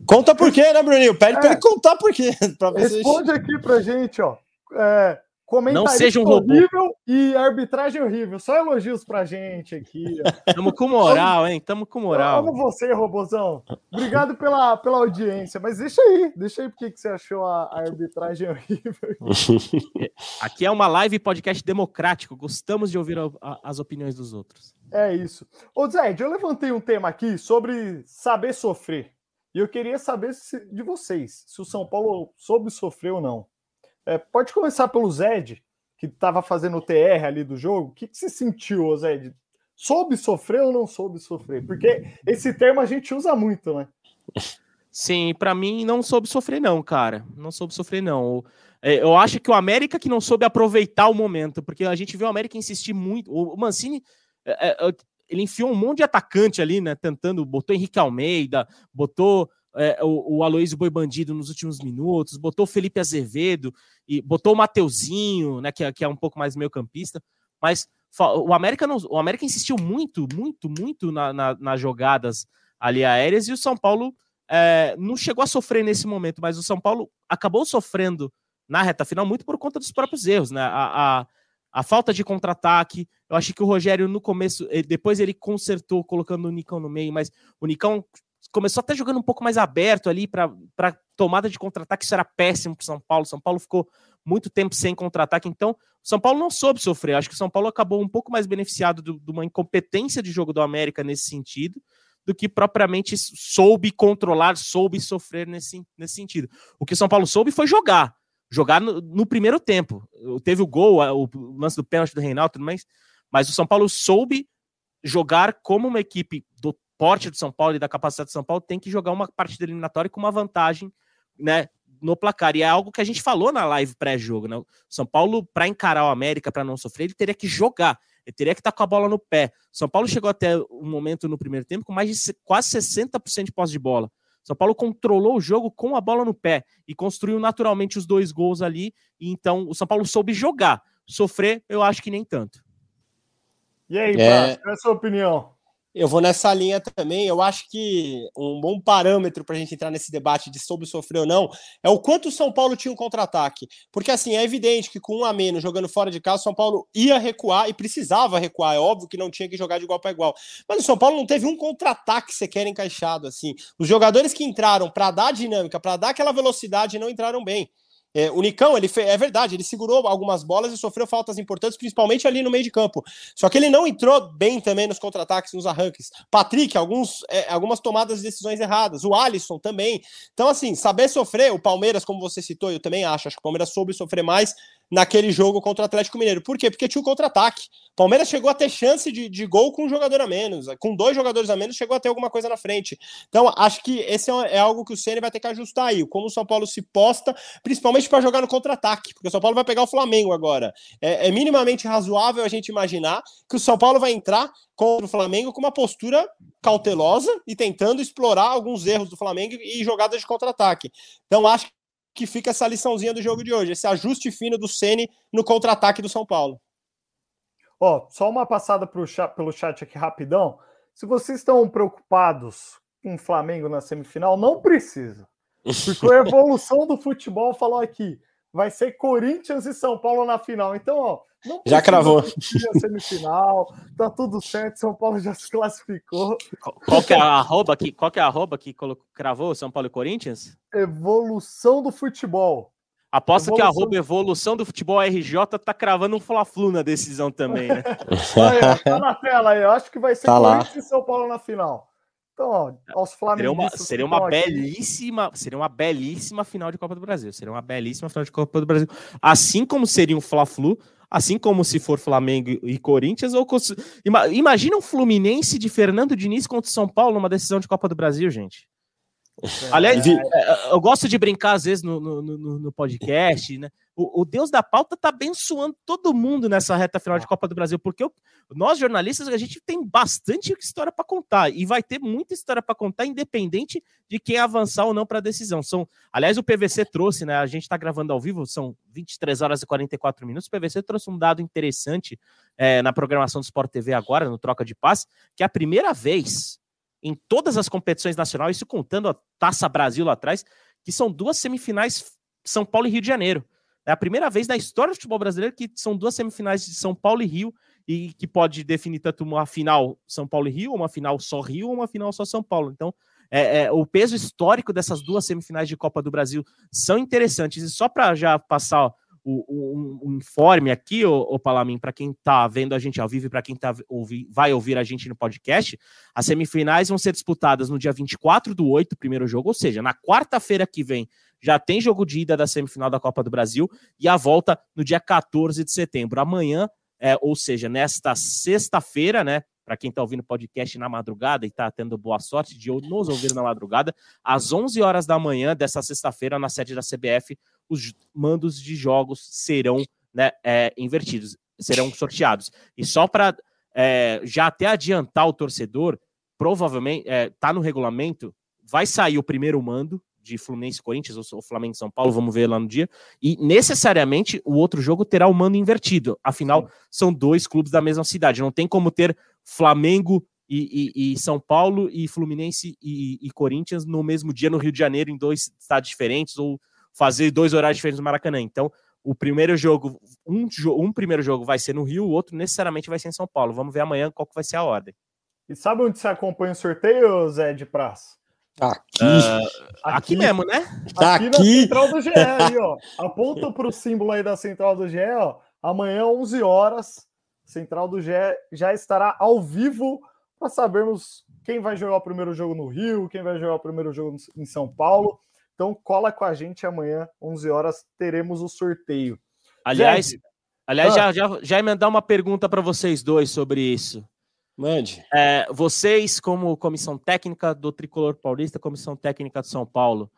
Conta por quê, né, Bruninho? Pede é. para ele contar por quê. Responde aqui pra gente, ó. É, não seja um horrível e arbitragem horrível. Só elogios pra gente aqui. Tamo com moral, hein? Tamo com moral. Vamos você, Robozão. Obrigado pela, pela audiência. Mas deixa aí, deixa aí porque que você achou a, a arbitragem horrível. Aqui é uma live podcast democrático. Gostamos de ouvir a, a, as opiniões dos outros. É isso. Ô, Zé, eu levantei um tema aqui sobre saber sofrer. E eu queria saber se, de vocês, se o São Paulo soube sofrer ou não. É, pode começar pelo Zed, que estava fazendo o TR ali do jogo. O que, que você sentiu, Zed? Soube sofrer ou não soube sofrer? Porque esse termo a gente usa muito, né? Sim, para mim não soube sofrer, não, cara. Não soube sofrer, não. É, eu acho que o América que não soube aproveitar o momento, porque a gente viu o América insistir muito. O Mancini é, é, ele enfiou um monte de atacante ali, né? Tentando, botou Henrique Almeida, botou é, o, o Aloysio Boi Bandido nos últimos minutos, botou o Felipe Azevedo e botou o Mateuzinho, né? Que, é, que é um pouco mais meio campista, mas o América não, o América insistiu muito, muito, muito na, na, nas jogadas ali aéreas e o São Paulo é, não chegou a sofrer nesse momento, mas o São Paulo acabou sofrendo na reta final muito por conta dos próprios erros, né? A, a, a falta de contra-ataque. Eu achei que o Rogério, no começo, depois ele consertou colocando o Nicão no meio, mas o Nicão começou até jogando um pouco mais aberto ali para tomada de contra-ataque. Isso era péssimo para São Paulo. São Paulo ficou muito tempo sem contra-ataque. Então, São Paulo não soube sofrer. Acho que São Paulo acabou um pouco mais beneficiado de uma incompetência de jogo do América nesse sentido do que propriamente soube controlar, soube sofrer nesse, nesse sentido. O que São Paulo soube foi jogar jogar no, no, primeiro tempo. Teve o gol, o lance do pênalti do Reinaldo, mas, mas o São Paulo soube jogar como uma equipe do porte do São Paulo e da capacidade do São Paulo tem que jogar uma partida eliminatória com uma vantagem, né, no placar. E é algo que a gente falou na live pré-jogo, né? O São Paulo, para encarar o América, para não sofrer, ele teria que jogar. Ele teria que estar tá com a bola no pé. São Paulo chegou até um momento no primeiro tempo com mais de quase 60% de posse de bola. São Paulo controlou o jogo com a bola no pé e construiu naturalmente os dois gols ali. E então o São Paulo soube jogar. Sofrer, eu acho que nem tanto. E aí, é... qual é a sua opinião? Eu vou nessa linha também. Eu acho que um bom parâmetro para a gente entrar nesse debate de sobre sofrer ou não é o quanto o São Paulo tinha um contra-ataque. Porque, assim, é evidente que com um a menos jogando fora de casa, o São Paulo ia recuar e precisava recuar. É óbvio que não tinha que jogar de igual para igual. Mas o São Paulo não teve um contra-ataque sequer encaixado. assim. Os jogadores que entraram para dar dinâmica, para dar aquela velocidade, não entraram bem. É, o Nicão, ele é verdade, ele segurou algumas bolas e sofreu faltas importantes, principalmente ali no meio de campo. Só que ele não entrou bem também nos contra-ataques, nos arranques. Patrick, alguns, é, algumas tomadas de decisões erradas. O Alisson também. Então, assim, saber sofrer, o Palmeiras, como você citou, eu também acho, acho que o Palmeiras soube sofrer mais naquele jogo contra o Atlético Mineiro. Por quê? Porque tinha o contra-ataque. Palmeiras chegou a ter chance de, de gol com um jogador a menos. Com dois jogadores a menos, chegou a ter alguma coisa na frente. Então, acho que esse é, é algo que o Ceni vai ter que ajustar aí. Como o São Paulo se posta, principalmente para jogar no contra-ataque. Porque o São Paulo vai pegar o Flamengo agora. É, é minimamente razoável a gente imaginar que o São Paulo vai entrar contra o Flamengo com uma postura cautelosa e tentando explorar alguns erros do Flamengo e jogadas de contra-ataque. Então, acho que fica essa liçãozinha do jogo de hoje, esse ajuste fino do Ceni no contra-ataque do São Paulo. Ó, só uma passada pro chat, pelo chat aqui rapidão. Se vocês estão preocupados com o Flamengo na semifinal, não precisa. Porque a evolução do futebol falou aqui vai ser Corinthians e São Paulo na final. Então, ó, já cravou. Semifinal, tá tudo certo, São Paulo já se classificou. Qual que é a arroba que, qual que é a arroba que colocou, cravou São Paulo e Corinthians? Evolução do futebol. Aposto evolução... que a arroba evolução do futebol RJ tá cravando um Fla-Flu na decisão também, né? aí, tá na tela aí, eu acho que vai ser tá Corinthians lá. e São Paulo na final. Então, ó, aos Seria uma, seria uma belíssima, seria uma belíssima final de Copa do Brasil. Seria uma belíssima final de Copa do Brasil. Assim como seria um Fla-Flu, assim como se for Flamengo e Corinthians, ou imagina um Fluminense de Fernando Diniz contra o São Paulo numa decisão de Copa do Brasil, gente. É, Aliás, é, é, eu gosto de brincar às vezes no, no, no, no podcast, né? O, o, Deus da pauta tá abençoando todo mundo nessa reta final de Copa do Brasil, porque eu, nós jornalistas a gente tem bastante história para contar e vai ter muita história para contar, independente de quem avançar ou não para a decisão. São, aliás, o PVC trouxe, né? A gente está gravando ao vivo, são 23 horas e 44 minutos. O PVC trouxe um dado interessante é, na programação do Sport TV agora, no troca de passe, que é a primeira vez em todas as competições nacionais, isso contando a Taça Brasil lá atrás, que são duas semifinais São Paulo e Rio de Janeiro. É a primeira vez na história do futebol brasileiro que são duas semifinais de São Paulo e Rio e que pode definir tanto uma final São Paulo e Rio, uma final só Rio ou uma final só São Paulo. Então, é, é, o peso histórico dessas duas semifinais de Copa do Brasil são interessantes. E só para já passar o, o, o, informe aqui, o, o Palamin, para quem está vendo a gente ao vivo e para quem tá ouvi, vai ouvir a gente no podcast, as semifinais vão ser disputadas no dia 24 do 8, primeiro jogo, ou seja, na quarta-feira que vem já tem jogo de ida da semifinal da Copa do Brasil e a volta no dia 14 de setembro. Amanhã, é, ou seja, nesta sexta-feira, né? Para quem está ouvindo podcast na madrugada e está tendo boa sorte de nos ouvir na madrugada, às 11 horas da manhã dessa sexta-feira, na sede da CBF, os mandos de jogos serão né, é, invertidos, serão sorteados. E só para é, já até adiantar o torcedor, provavelmente está é, no regulamento, vai sair o primeiro mando, de Fluminense Corinthians ou Flamengo São Paulo, vamos ver lá no dia. E necessariamente o outro jogo terá o mando invertido. Afinal, Sim. são dois clubes da mesma cidade. Não tem como ter Flamengo e, e, e São Paulo e Fluminense e, e, Corinthians no mesmo dia no Rio de Janeiro, em dois estados diferentes, ou fazer dois horários diferentes no Maracanã. Então, o primeiro jogo, um, um primeiro jogo vai ser no Rio, o outro necessariamente vai ser em São Paulo. Vamos ver amanhã qual que vai ser a ordem. E sabe onde você acompanha o sorteio, Zé de Praça? Aqui. Uh, aqui. aqui. mesmo, né? Aqui, aqui. na central do GE, aí, ó. Aponta para o símbolo aí da central do GE, ó. Amanhã, 11 horas, central do GE já estará ao vivo para sabermos quem vai jogar o primeiro jogo no Rio, quem vai jogar o primeiro jogo em São Paulo. Então, cola com a gente amanhã, 11 horas, teremos o sorteio. Aliás, aliás ah. já, já, já emendar uma pergunta para vocês dois sobre isso. Mande. É, vocês, como comissão técnica do Tricolor Paulista, comissão técnica de São Paulo,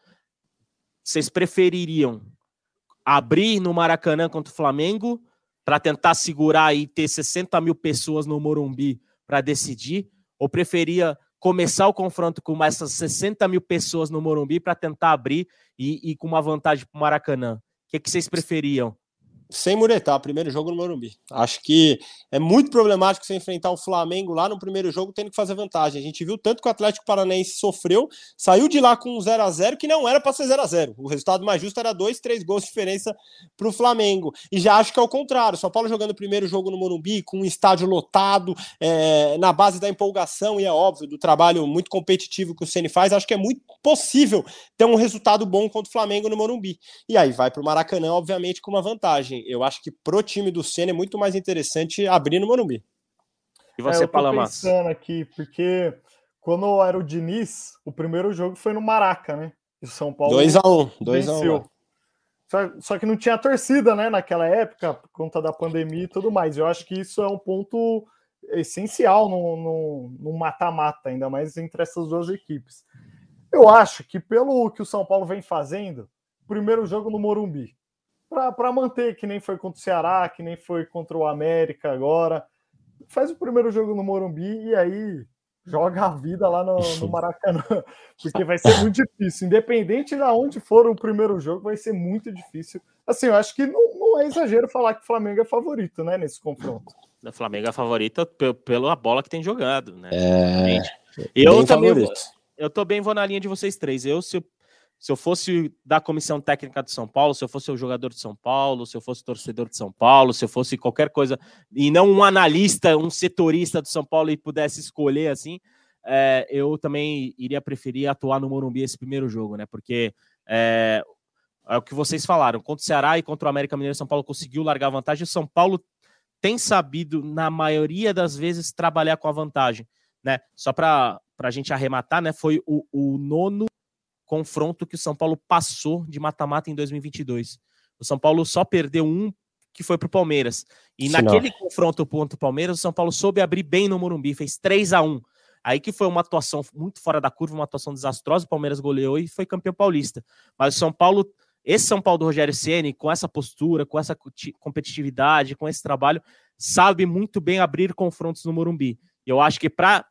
vocês prefeririam abrir no Maracanã contra o Flamengo para tentar segurar e ter 60 mil pessoas no Morumbi para decidir? Ou preferia começar o confronto com essas 60 mil pessoas no Morumbi para tentar abrir e, e, com uma vantagem para o Maracanã? O que, que vocês preferiam? Sem muretar, primeiro jogo no Morumbi. Acho que é muito problemático você enfrentar o Flamengo lá no primeiro jogo tendo que fazer vantagem. A gente viu tanto que o Atlético Paranaense sofreu, saiu de lá com um 0 a 0 que não era para ser 0 a 0 O resultado mais justo era dois, três gols de diferença para o Flamengo. E já acho que é o contrário. São Paulo jogando o primeiro jogo no Morumbi, com um estádio lotado, é, na base da empolgação, e é óbvio, do trabalho muito competitivo que o Ceni faz, acho que é muito possível ter um resultado bom contra o Flamengo no Morumbi. E aí vai para o Maracanã, obviamente, com uma vantagem eu acho que pro time do Senna é muito mais interessante abrir no Morumbi. E você, é, eu tô Palama? pensando aqui, porque quando era o Diniz, o primeiro jogo foi no Maraca, né? E o São Paulo 2x1, 2x1. Só, só que não tinha torcida, né, naquela época, por conta da pandemia e tudo mais. Eu acho que isso é um ponto essencial no mata-mata, ainda mais entre essas duas equipes. Eu acho que pelo que o São Paulo vem fazendo, primeiro jogo no Morumbi, para manter, que nem foi contra o Ceará, que nem foi contra o América agora. Faz o primeiro jogo no Morumbi e aí joga a vida lá no, no Maracanã, porque vai ser muito difícil. Independente de onde for o primeiro jogo, vai ser muito difícil. Assim, eu acho que não, não é exagero falar que o Flamengo é favorito, né, nesse confronto. O Flamengo é favorito pela bola que tem jogado, né? É, eu também, favorito. eu tô bem vou na linha de vocês três. Eu, se se eu fosse da comissão técnica de São Paulo, se eu fosse o jogador de São Paulo, se eu fosse torcedor de São Paulo, se eu fosse qualquer coisa, e não um analista, um setorista do São Paulo e pudesse escolher assim, é, eu também iria preferir atuar no Morumbi esse primeiro jogo, né? Porque é, é o que vocês falaram, contra o Ceará e contra o América Mineiro, São Paulo conseguiu largar a vantagem. O São Paulo tem sabido, na maioria das vezes, trabalhar com a vantagem, né? Só para a gente arrematar, né? Foi o, o nono confronto que o São Paulo passou de mata-mata em 2022. O São Paulo só perdeu um que foi para o Palmeiras. E naquele confronto contra o Palmeiras, o São Paulo soube abrir bem no Morumbi, fez 3 a 1 Aí que foi uma atuação muito fora da curva, uma atuação desastrosa, o Palmeiras goleou e foi campeão paulista. Mas o São Paulo, esse São Paulo do Rogério Ceni, com essa postura, com essa competitividade, com esse trabalho, sabe muito bem abrir confrontos no Morumbi. E eu acho que para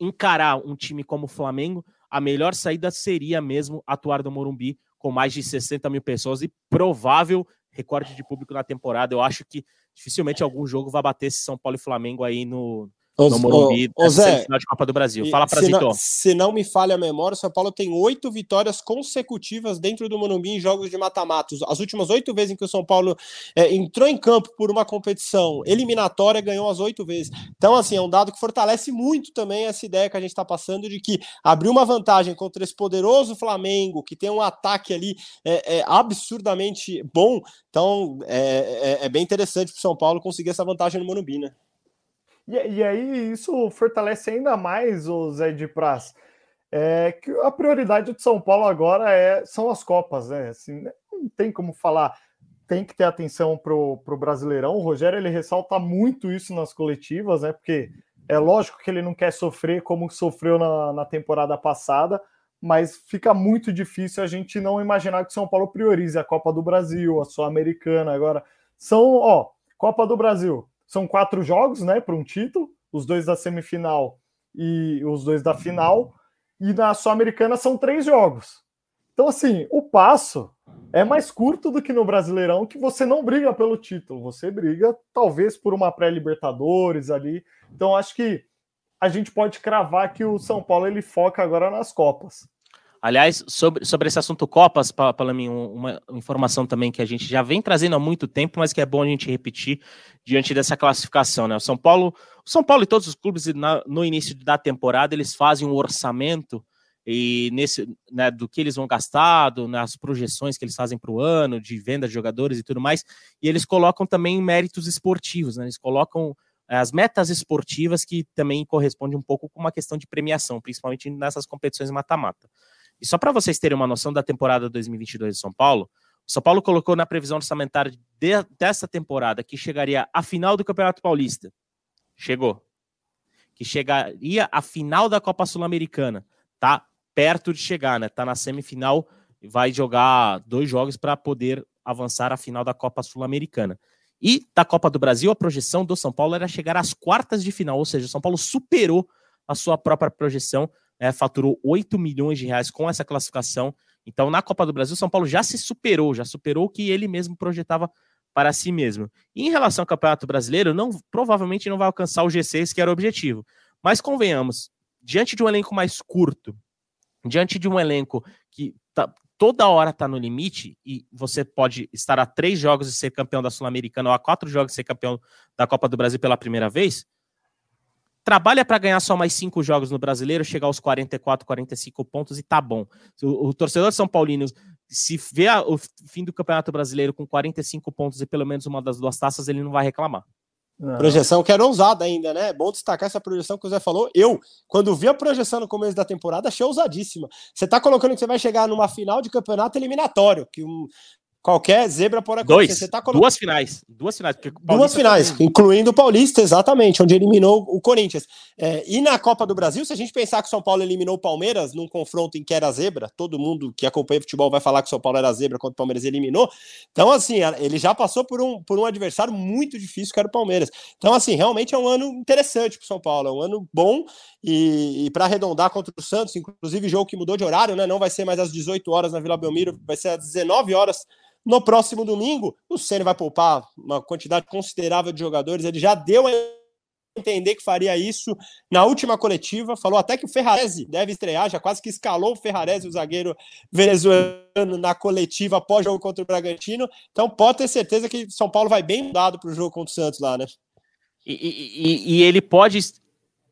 encarar um time como o Flamengo, a melhor saída seria mesmo atuar no Morumbi com mais de 60 mil pessoas e provável recorde de público na temporada. Eu acho que dificilmente algum jogo vai bater esse São Paulo e Flamengo aí no, o, no Morumbi, o, o Zé, final de Copa do Brasil. Fala para se, não, se não me falha a memória, o São Paulo tem oito vitórias consecutivas dentro do Morumbi em jogos de mata-matos. As últimas oito vezes em que o São Paulo é, entrou em campo por uma competição eliminatória, ganhou as oito vezes. Então, assim, é um dado que fortalece muito também essa ideia que a gente está passando de que abrir uma vantagem contra esse poderoso Flamengo, que tem um ataque ali é, é absurdamente bom. Então, é, é, é bem interessante para o São Paulo conseguir essa vantagem no Morumbi, né? E, e aí isso fortalece ainda mais o Zé de Praz. É que a prioridade de São Paulo agora é, são as Copas, né? Assim, né, não tem como falar, tem que ter atenção para o Brasileirão. O Rogério ele ressalta muito isso nas coletivas, né? Porque é lógico que ele não quer sofrer como sofreu na, na temporada passada, mas fica muito difícil a gente não imaginar que São Paulo priorize a Copa do Brasil, a Sul-Americana. Agora, são, ó, Copa do Brasil, são quatro jogos, né, para um título, os dois da semifinal e os dois da final, e na Sul-Americana são três jogos. Então, assim, o passo é mais curto do que no Brasileirão, que você não briga pelo título, você briga talvez por uma pré-Libertadores ali. Então, acho que a gente pode cravar que o São Paulo ele foca agora nas Copas. Aliás, sobre, sobre esse assunto Copas, para mim, uma informação também que a gente já vem trazendo há muito tempo, mas que é bom a gente repetir diante dessa classificação, né? O São Paulo, o São Paulo e todos os clubes na, no início da temporada eles fazem um orçamento e nesse, né, do que eles vão gastar, do, nas projeções que eles fazem para o ano, de venda de jogadores e tudo mais, e eles colocam também méritos esportivos, né? Eles colocam eh, as metas esportivas que também correspondem um pouco com uma questão de premiação, principalmente nessas competições mata-mata. E só para vocês terem uma noção da temporada 2022 de São Paulo, o São Paulo colocou na previsão orçamentária de, dessa temporada que chegaria à final do Campeonato Paulista. Chegou. Que chegaria à final da Copa Sul-Americana. Tá perto de chegar, né? Tá na semifinal vai jogar dois jogos para poder avançar à final da Copa Sul-Americana. E da Copa do Brasil, a projeção do São Paulo era chegar às quartas de final, ou seja, o São Paulo superou a sua própria projeção, é, faturou 8 milhões de reais com essa classificação. Então, na Copa do Brasil, São Paulo já se superou, já superou o que ele mesmo projetava para si mesmo. E em relação ao Campeonato Brasileiro, não, provavelmente não vai alcançar o G6, que era o objetivo. Mas convenhamos, diante de um elenco mais curto, diante de um elenco que tá, toda hora está no limite e você pode estar a três jogos de ser campeão da Sul-Americana ou a quatro jogos de ser campeão da Copa do Brasil pela primeira vez, trabalha para ganhar só mais cinco jogos no Brasileiro, chegar aos 44, 45 pontos e tá bom. O, o torcedor São Paulino, se vê a, o fim do Campeonato Brasileiro com 45 pontos e pelo menos uma das duas taças, ele não vai reclamar. Não. Projeção que era ousada ainda, né? É bom destacar essa projeção que o Zé falou. Eu, quando vi a projeção no começo da temporada, achei ousadíssima. Você tá colocando que você vai chegar numa final de campeonato eliminatório, que um, Qualquer zebra pode acontecer. Dois, Você tá colocando... Duas finais. Duas finais. Duas finais, também... incluindo o Paulista, exatamente, onde eliminou o Corinthians. É, e na Copa do Brasil, se a gente pensar que o São Paulo eliminou o Palmeiras num confronto em que era zebra, todo mundo que acompanha futebol vai falar que o São Paulo era zebra quando o Palmeiras eliminou. Então, assim, ele já passou por um, por um adversário muito difícil, que era o Palmeiras. Então, assim, realmente é um ano interessante para o São Paulo, é um ano bom. E, e para arredondar contra o Santos, inclusive jogo que mudou de horário, né? Não vai ser mais às 18 horas na Vila Belmiro, vai ser às 19 horas no próximo domingo, o Ceni vai poupar uma quantidade considerável de jogadores. Ele já deu a entender que faria isso na última coletiva. Falou até que o Ferrarese deve estrear, já quase que escalou o Ferrarese, o zagueiro venezuelano, na coletiva após jogo contra o Bragantino. Então pode ter certeza que São Paulo vai bem mudado para o jogo contra o Santos lá, né? E, e, e, ele pode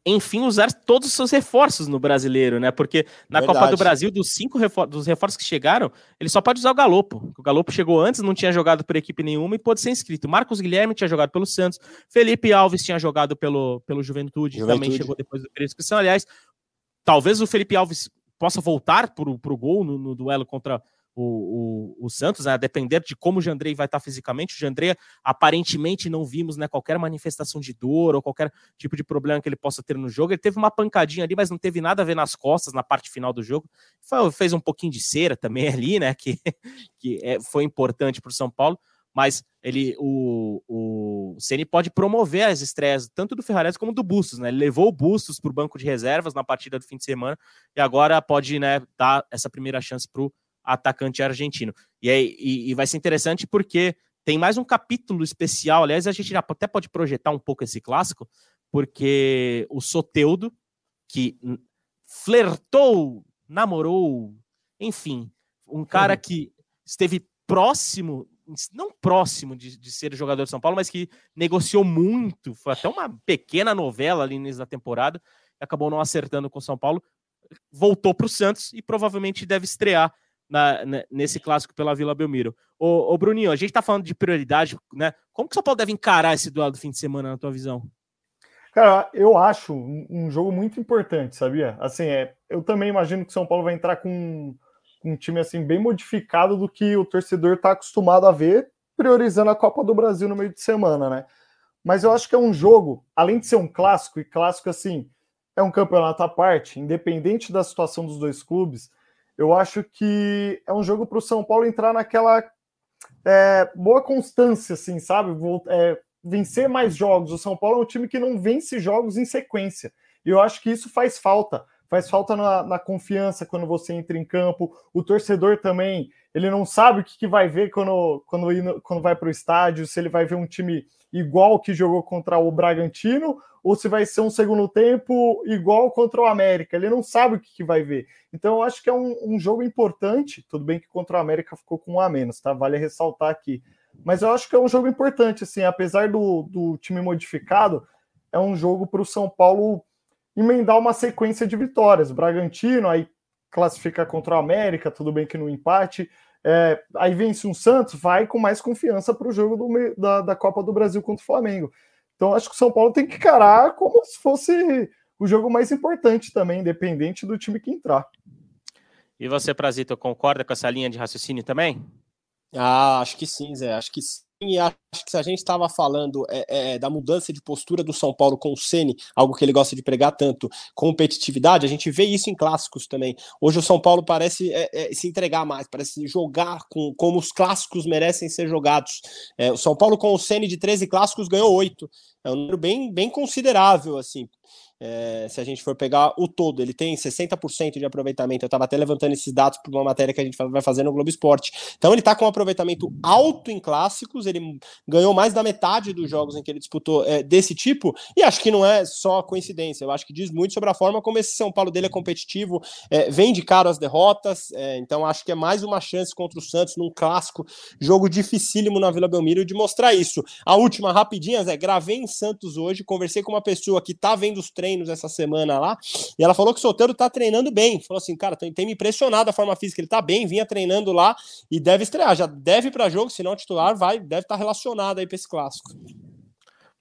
enfim, usar todos os seus reforços no brasileiro, né? Porque na Verdade. Copa do Brasil, dos cinco refor dos reforços que chegaram, ele só pode usar o Galopo. O Galopo chegou antes, não tinha jogado por equipe nenhuma e pôde ser inscrito. Marcos Guilherme tinha jogado pelo Santos, Felipe Alves tinha jogado pelo, pelo Juventude, Juventude. também chegou depois do período de inscrição. Aliás, talvez o Felipe Alves possa voltar para o gol no, no duelo contra o, o, o, Santos, né, a depender de como o Jandrei vai estar fisicamente. O Jandrei, aparentemente, não vimos né, qualquer manifestação de dor ou qualquer tipo de problema que ele possa ter no jogo. Ele teve uma pancadinha ali, mas não teve nada a ver nas costas, na parte final do jogo. Foi, fez um pouquinho de cera também ali, né? Que, que é, foi importante para o São Paulo. Mas ele, o, o Ceni pode promover as estreias tanto do Ferrares como do Bustos, né? Ele levou o Bustos para o banco de reservas na partida do fim de semana e agora pode né, dar essa primeira chance para o atacante argentino. E, aí, e, e vai ser interessante porque tem mais um capítulo especial. Aliás, a gente até pode projetar um pouco esse clássico, porque o Soteudo, que flertou, namorou, enfim, um cara uhum. que esteve próximo, não próximo de, de, ser jogador de São Paulo, mas que negociou muito, foi até uma pequena novela ali no início da temporada, e acabou não acertando com o São Paulo, voltou para o Santos e provavelmente deve estrear na, na, nesse clássico pela Vila Belmiro. Ô, ô, Bruninho, a gente tá falando de prioridade, né? Como que o São Paulo deve encarar esse duelo do fim de semana, na tua visão? Cara, eu acho um, um jogo muito importante, sabia? Assim, é, eu também imagino que o São Paulo vai entrar com, com um time assim bem modificado do que o torcedor está acostumado a ver, priorizando a Copa do Brasil no meio de semana, né? Mas eu acho que é um jogo, além de ser um clássico, e clássico assim, é um campeonato à parte, independente da situação dos dois clubes, eu acho que é um jogo para o São Paulo entrar naquela é, boa constância, assim, sabe? Vou, é, vencer mais jogos. O São Paulo é um time que não vence jogos em sequência. E eu acho que isso faz falta. Faz falta na, na confiança quando você entra em campo. O torcedor também, ele não sabe o que, que vai ver quando, quando, quando vai para o estádio, se ele vai ver um time igual que jogou contra o Bragantino ou se vai ser um segundo tempo igual contra o América. Ele não sabe o que, que vai ver. Então, eu acho que é um, um, jogo importante. Tudo bem que contra o América ficou com um a menos, tá? Vale ressaltar aqui. Mas eu acho que é um jogo importante, assim, apesar do, do time modificado, é um jogo para o São Paulo emendar uma sequência de vitórias. Bragantino, aí classifica contra o América, tudo bem que no empate. É, aí vence um Santos, vai com mais confiança para o jogo do, da, da Copa do Brasil contra o Flamengo. Então acho que o São Paulo tem que encarar como se fosse o jogo mais importante também, independente do time que entrar. E você, Prazito, concorda com essa linha de raciocínio também? Ah, acho que sim, Zé. Acho que sim. E acho que se a gente estava falando é, é, da mudança de postura do São Paulo com o Ceni, algo que ele gosta de pregar tanto, competitividade, a gente vê isso em clássicos também. Hoje o São Paulo parece é, é se entregar mais, parece jogar com, como os clássicos merecem ser jogados. É, o São Paulo com o Ceni de 13 clássicos ganhou 8. É um número bem, bem considerável, assim. É, se a gente for pegar o todo, ele tem 60% de aproveitamento. Eu estava até levantando esses dados para uma matéria que a gente vai fazer no Globo Esporte. Então ele está com um aproveitamento alto em clássicos, ele ganhou mais da metade dos jogos em que ele disputou é, desse tipo, e acho que não é só coincidência, eu acho que diz muito sobre a forma como esse São Paulo dele é competitivo, é, vem de caro as derrotas, é, então acho que é mais uma chance contra o Santos num clássico, jogo dificílimo na Vila Belmiro de mostrar isso. A última, rapidinha, Zé, gravei em Santos hoje, conversei com uma pessoa que está vendo os treinos treinos essa semana lá, e ela falou que o solteiro tá treinando bem. Falou assim, cara, tem, tem me impressionado a forma física, ele tá bem, vinha treinando lá e deve estrear, já deve para jogo, se não titular, vai, deve estar tá relacionado aí para esse clássico.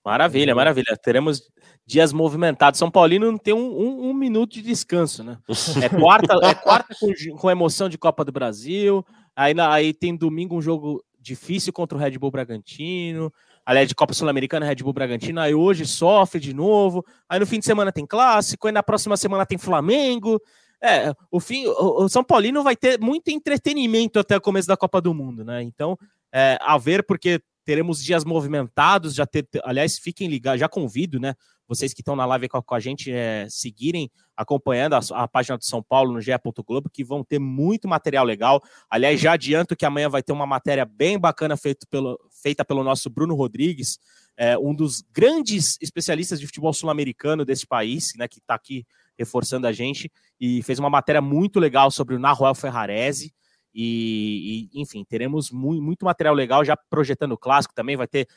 Maravilha, maravilha. Teremos dias movimentados. São Paulino não tem um, um, um minuto de descanso, né? É quarta, é quarta com, com, emoção de Copa do Brasil. Aí, aí tem domingo um jogo difícil contra o Red Bull Bragantino aliás, de Copa Sul-Americana, Red Bull Bragantino, aí hoje sofre de novo, aí no fim de semana tem clássico, aí na próxima semana tem Flamengo. É, o fim, o, São Paulino vai ter muito entretenimento até o começo da Copa do Mundo, né? Então, é, a ver, porque teremos dias movimentados, já ter, aliás, fiquem ligados, já convido, né? Vocês que estão na live com a, gente é, seguirem acompanhando a, a, página do São Paulo no GE. Globo, que vão ter muito material legal. Aliás, já adianto que amanhã vai ter uma matéria bem bacana feito pelo, feita pelo nosso Bruno Rodrigues, é, um dos grandes especialistas de futebol sul-americano desse país, né? Que está aqui reforçando a gente, e fez uma matéria muito legal sobre o Naruel Ferrarese. E, e, enfim, teremos muito, muito material legal já projetando o clássico também. Vai ter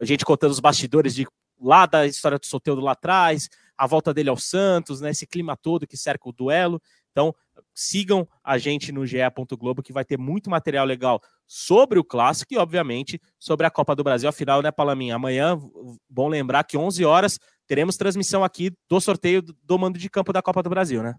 a gente contando os bastidores de lá da história do Soteldo lá atrás, a volta dele ao Santos, né, esse clima todo que cerca o duelo. Então, sigam a gente no GE. Globo que vai ter muito material legal sobre o clássico e, obviamente, sobre a Copa do Brasil. Afinal, né, Palaminha? Amanhã, bom lembrar que 11 horas teremos transmissão aqui do sorteio do mando de campo da Copa do Brasil, né?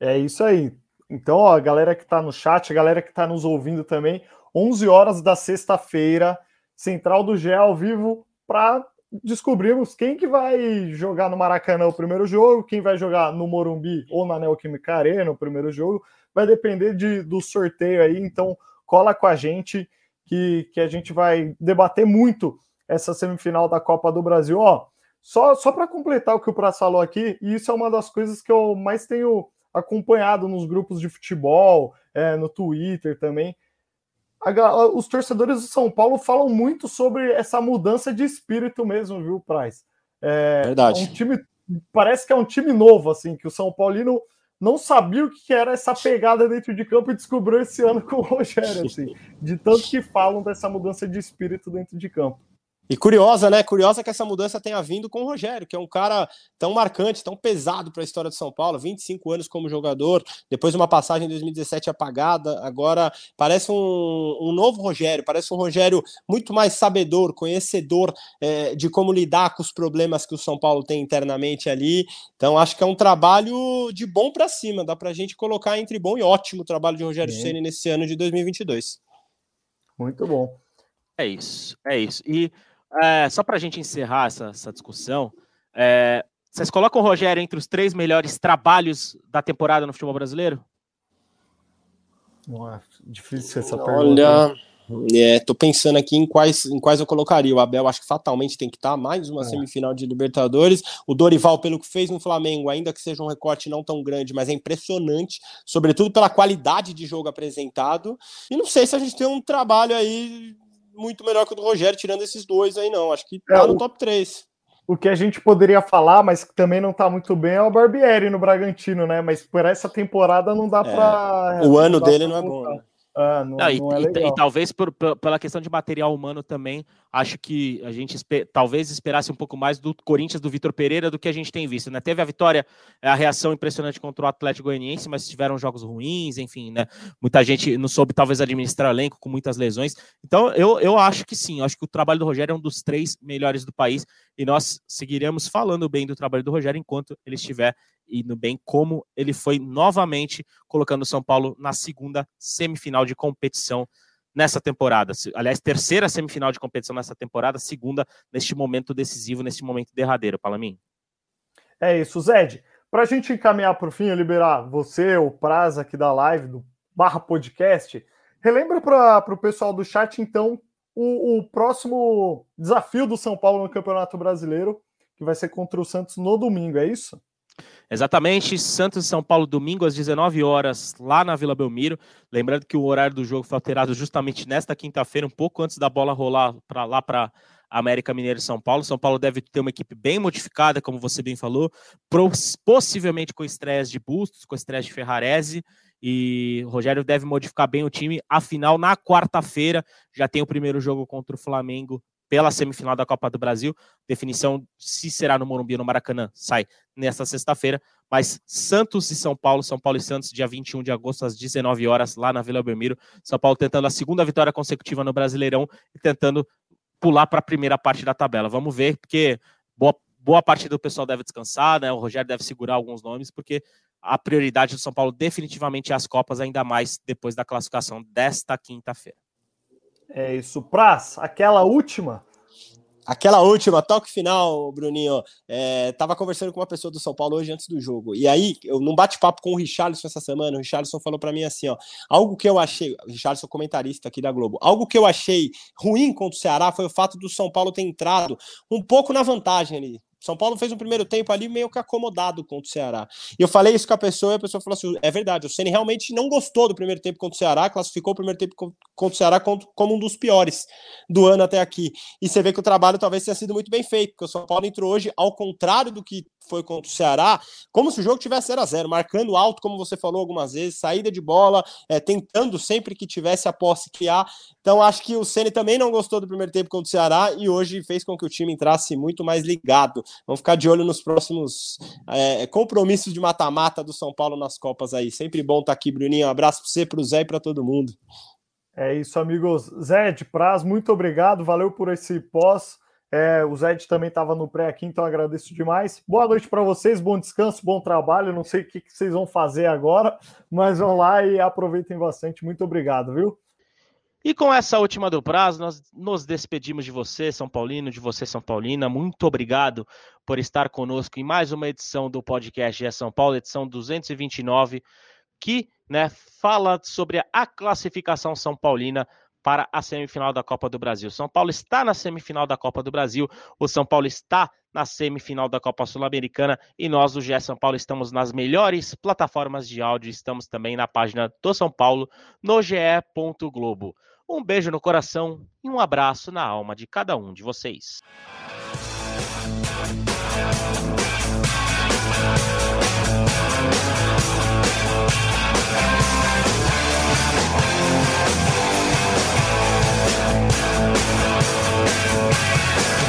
É isso aí. Então, ó, a galera que está no chat, a galera que está nos ouvindo também, 11 horas da sexta-feira, Central do GE ao vivo, para descobrimos quem que vai jogar no Maracanã o primeiro jogo, quem vai jogar no Morumbi ou na Neoquímica Arena o primeiro jogo, vai depender de, do sorteio aí, então cola com a gente que, que a gente vai debater muito essa semifinal da Copa do Brasil. Ó, só, só para completar o que o Praça falou aqui, e isso é uma das coisas que eu mais tenho acompanhado nos grupos de futebol, é, no Twitter também, a, os torcedores do São Paulo falam muito sobre essa mudança de espírito mesmo, viu, Praz? É, Verdade. É um time, parece que é um time novo, assim, que o São Paulino não sabia o que era essa pegada dentro de campo e descobriu esse ano com o Rogério, assim, de tanto que falam dessa mudança de espírito dentro de campo. E curiosa, né? Curiosa que essa mudança tenha vindo com o Rogério, que é um cara tão marcante, tão pesado para a história de São Paulo, 25 anos como jogador, depois uma passagem em 2017 apagada, agora parece um, um novo Rogério, parece um Rogério muito mais sabedor, conhecedor é, de como lidar com os problemas que o São Paulo tem internamente ali. Então acho que é um trabalho de bom para cima, dá para a gente colocar entre bom e ótimo o trabalho de Rogério Ceni nesse ano de 2022. Muito bom. É isso, é isso. E é, só para a gente encerrar essa, essa discussão, é, vocês colocam o Rogério entre os três melhores trabalhos da temporada no futebol brasileiro? Ué, difícil essa Olha, pergunta. É, tô pensando aqui em quais, em quais eu colocaria. O Abel acho que fatalmente tem que estar, tá, mais uma é. semifinal de Libertadores. O Dorival, pelo que fez no Flamengo, ainda que seja um recorte não tão grande, mas é impressionante, sobretudo pela qualidade de jogo apresentado. E não sei se a gente tem um trabalho aí muito melhor que o do Rogério, tirando esses dois aí, não. Acho que tá é, no o, top 3. O que a gente poderia falar, mas que também não tá muito bem, é o Barbieri no Bragantino, né? Mas por essa temporada não dá é, para. O ano dele não é bom. Né? Ah, não, não, e, é e, e, talvez por, por, pela questão de material humano também, acho que a gente esper, talvez esperasse um pouco mais do Corinthians do Vitor Pereira do que a gente tem visto. Né? Teve a vitória, a reação impressionante contra o Atlético Goianiense, mas tiveram jogos ruins, enfim, né? Muita gente não soube talvez administrar elenco com muitas lesões. Então, eu, eu acho que sim, acho que o trabalho do Rogério é um dos três melhores do país e nós seguiremos falando bem do trabalho do Rogério enquanto ele estiver indo bem, como ele foi novamente colocando o São Paulo na segunda semifinal de competição nessa temporada. Aliás, terceira semifinal de competição nessa temporada, segunda neste momento decisivo, neste momento derradeiro, Palamin. É isso, Zed. Para a gente encaminhar para o fim, liberar você, o prazo aqui da live, do barra podcast, relembra para o pessoal do chat, então, o, o, próximo desafio do São Paulo no Campeonato Brasileiro, que vai ser contra o Santos no domingo, é isso? Exatamente, Santos e São Paulo, domingo às 19 horas, lá na Vila Belmiro. Lembrando que o horário do jogo foi alterado justamente nesta quinta-feira, um pouco antes da bola rolar para lá para América Mineiro e São Paulo. São Paulo deve ter uma equipe bem modificada, como você bem falou, possivelmente com estreias de Bustos, com estreias de Ferrarese. E o Rogério deve modificar bem o time. Afinal, na quarta-feira já tem o primeiro jogo contra o Flamengo pela semifinal da Copa do Brasil. Definição se será no Morumbi ou no Maracanã sai nesta sexta-feira. Mas Santos e São Paulo, São Paulo e Santos, dia 21 de agosto, às 19 horas, lá na Vila Belmiro. São Paulo tentando a segunda vitória consecutiva no Brasileirão e tentando pular para a primeira parte da tabela. Vamos ver, porque boa, boa parte do pessoal deve descansar, né? O Rogério deve segurar alguns nomes, porque a prioridade do São Paulo definitivamente é as Copas, ainda mais depois da classificação desta quinta-feira. É isso, Praz, aquela última. Aquela última, toque final, Bruninho. É, tava conversando com uma pessoa do São Paulo hoje antes do jogo. E aí, eu num bate-papo com o Richarlison essa semana, o Richarlison falou para mim assim: ó, algo que eu achei, o Richarlison comentarista aqui da Globo, algo que eu achei ruim contra o Ceará foi o fato do São Paulo ter entrado um pouco na vantagem ali. São Paulo fez um primeiro tempo ali meio que acomodado contra o Ceará. E eu falei isso com a pessoa e a pessoa falou assim: é verdade, o Ceni realmente não gostou do primeiro tempo contra o Ceará, classificou o primeiro tempo contra o Ceará como um dos piores do ano até aqui. E você vê que o trabalho talvez tenha sido muito bem feito, porque o São Paulo entrou hoje, ao contrário do que foi contra o Ceará, como se o jogo tivesse 0 a 0 marcando alto, como você falou algumas vezes, saída de bola, é, tentando sempre que tivesse a posse criar. Então, acho que o Ceni também não gostou do primeiro tempo contra o Ceará e hoje fez com que o time entrasse muito mais ligado. Vamos ficar de olho nos próximos é, compromissos de mata-mata do São Paulo nas Copas aí. Sempre bom estar aqui, Bruninho. Um abraço para você, para o Zé e para todo mundo. É isso, amigos. Zé de Praz, muito obrigado. Valeu por esse pós. É, o Zed também estava no pré aqui, então agradeço demais. Boa noite para vocês, bom descanso, bom trabalho. Não sei o que, que vocês vão fazer agora, mas vão lá e aproveitem bastante. Muito obrigado, viu? E com essa última do prazo, nós nos despedimos de você, São Paulino, de você, São Paulina. Muito obrigado por estar conosco em mais uma edição do podcast é São Paulo, edição 229, que né, fala sobre a classificação São Paulina para a semifinal da Copa do Brasil. São Paulo está na semifinal da Copa do Brasil, o São Paulo está na semifinal da Copa Sul-Americana e nós do GE São Paulo estamos nas melhores plataformas de áudio, estamos também na página do São Paulo no ge.globo. Um beijo no coração e um abraço na alma de cada um de vocês. Thank you.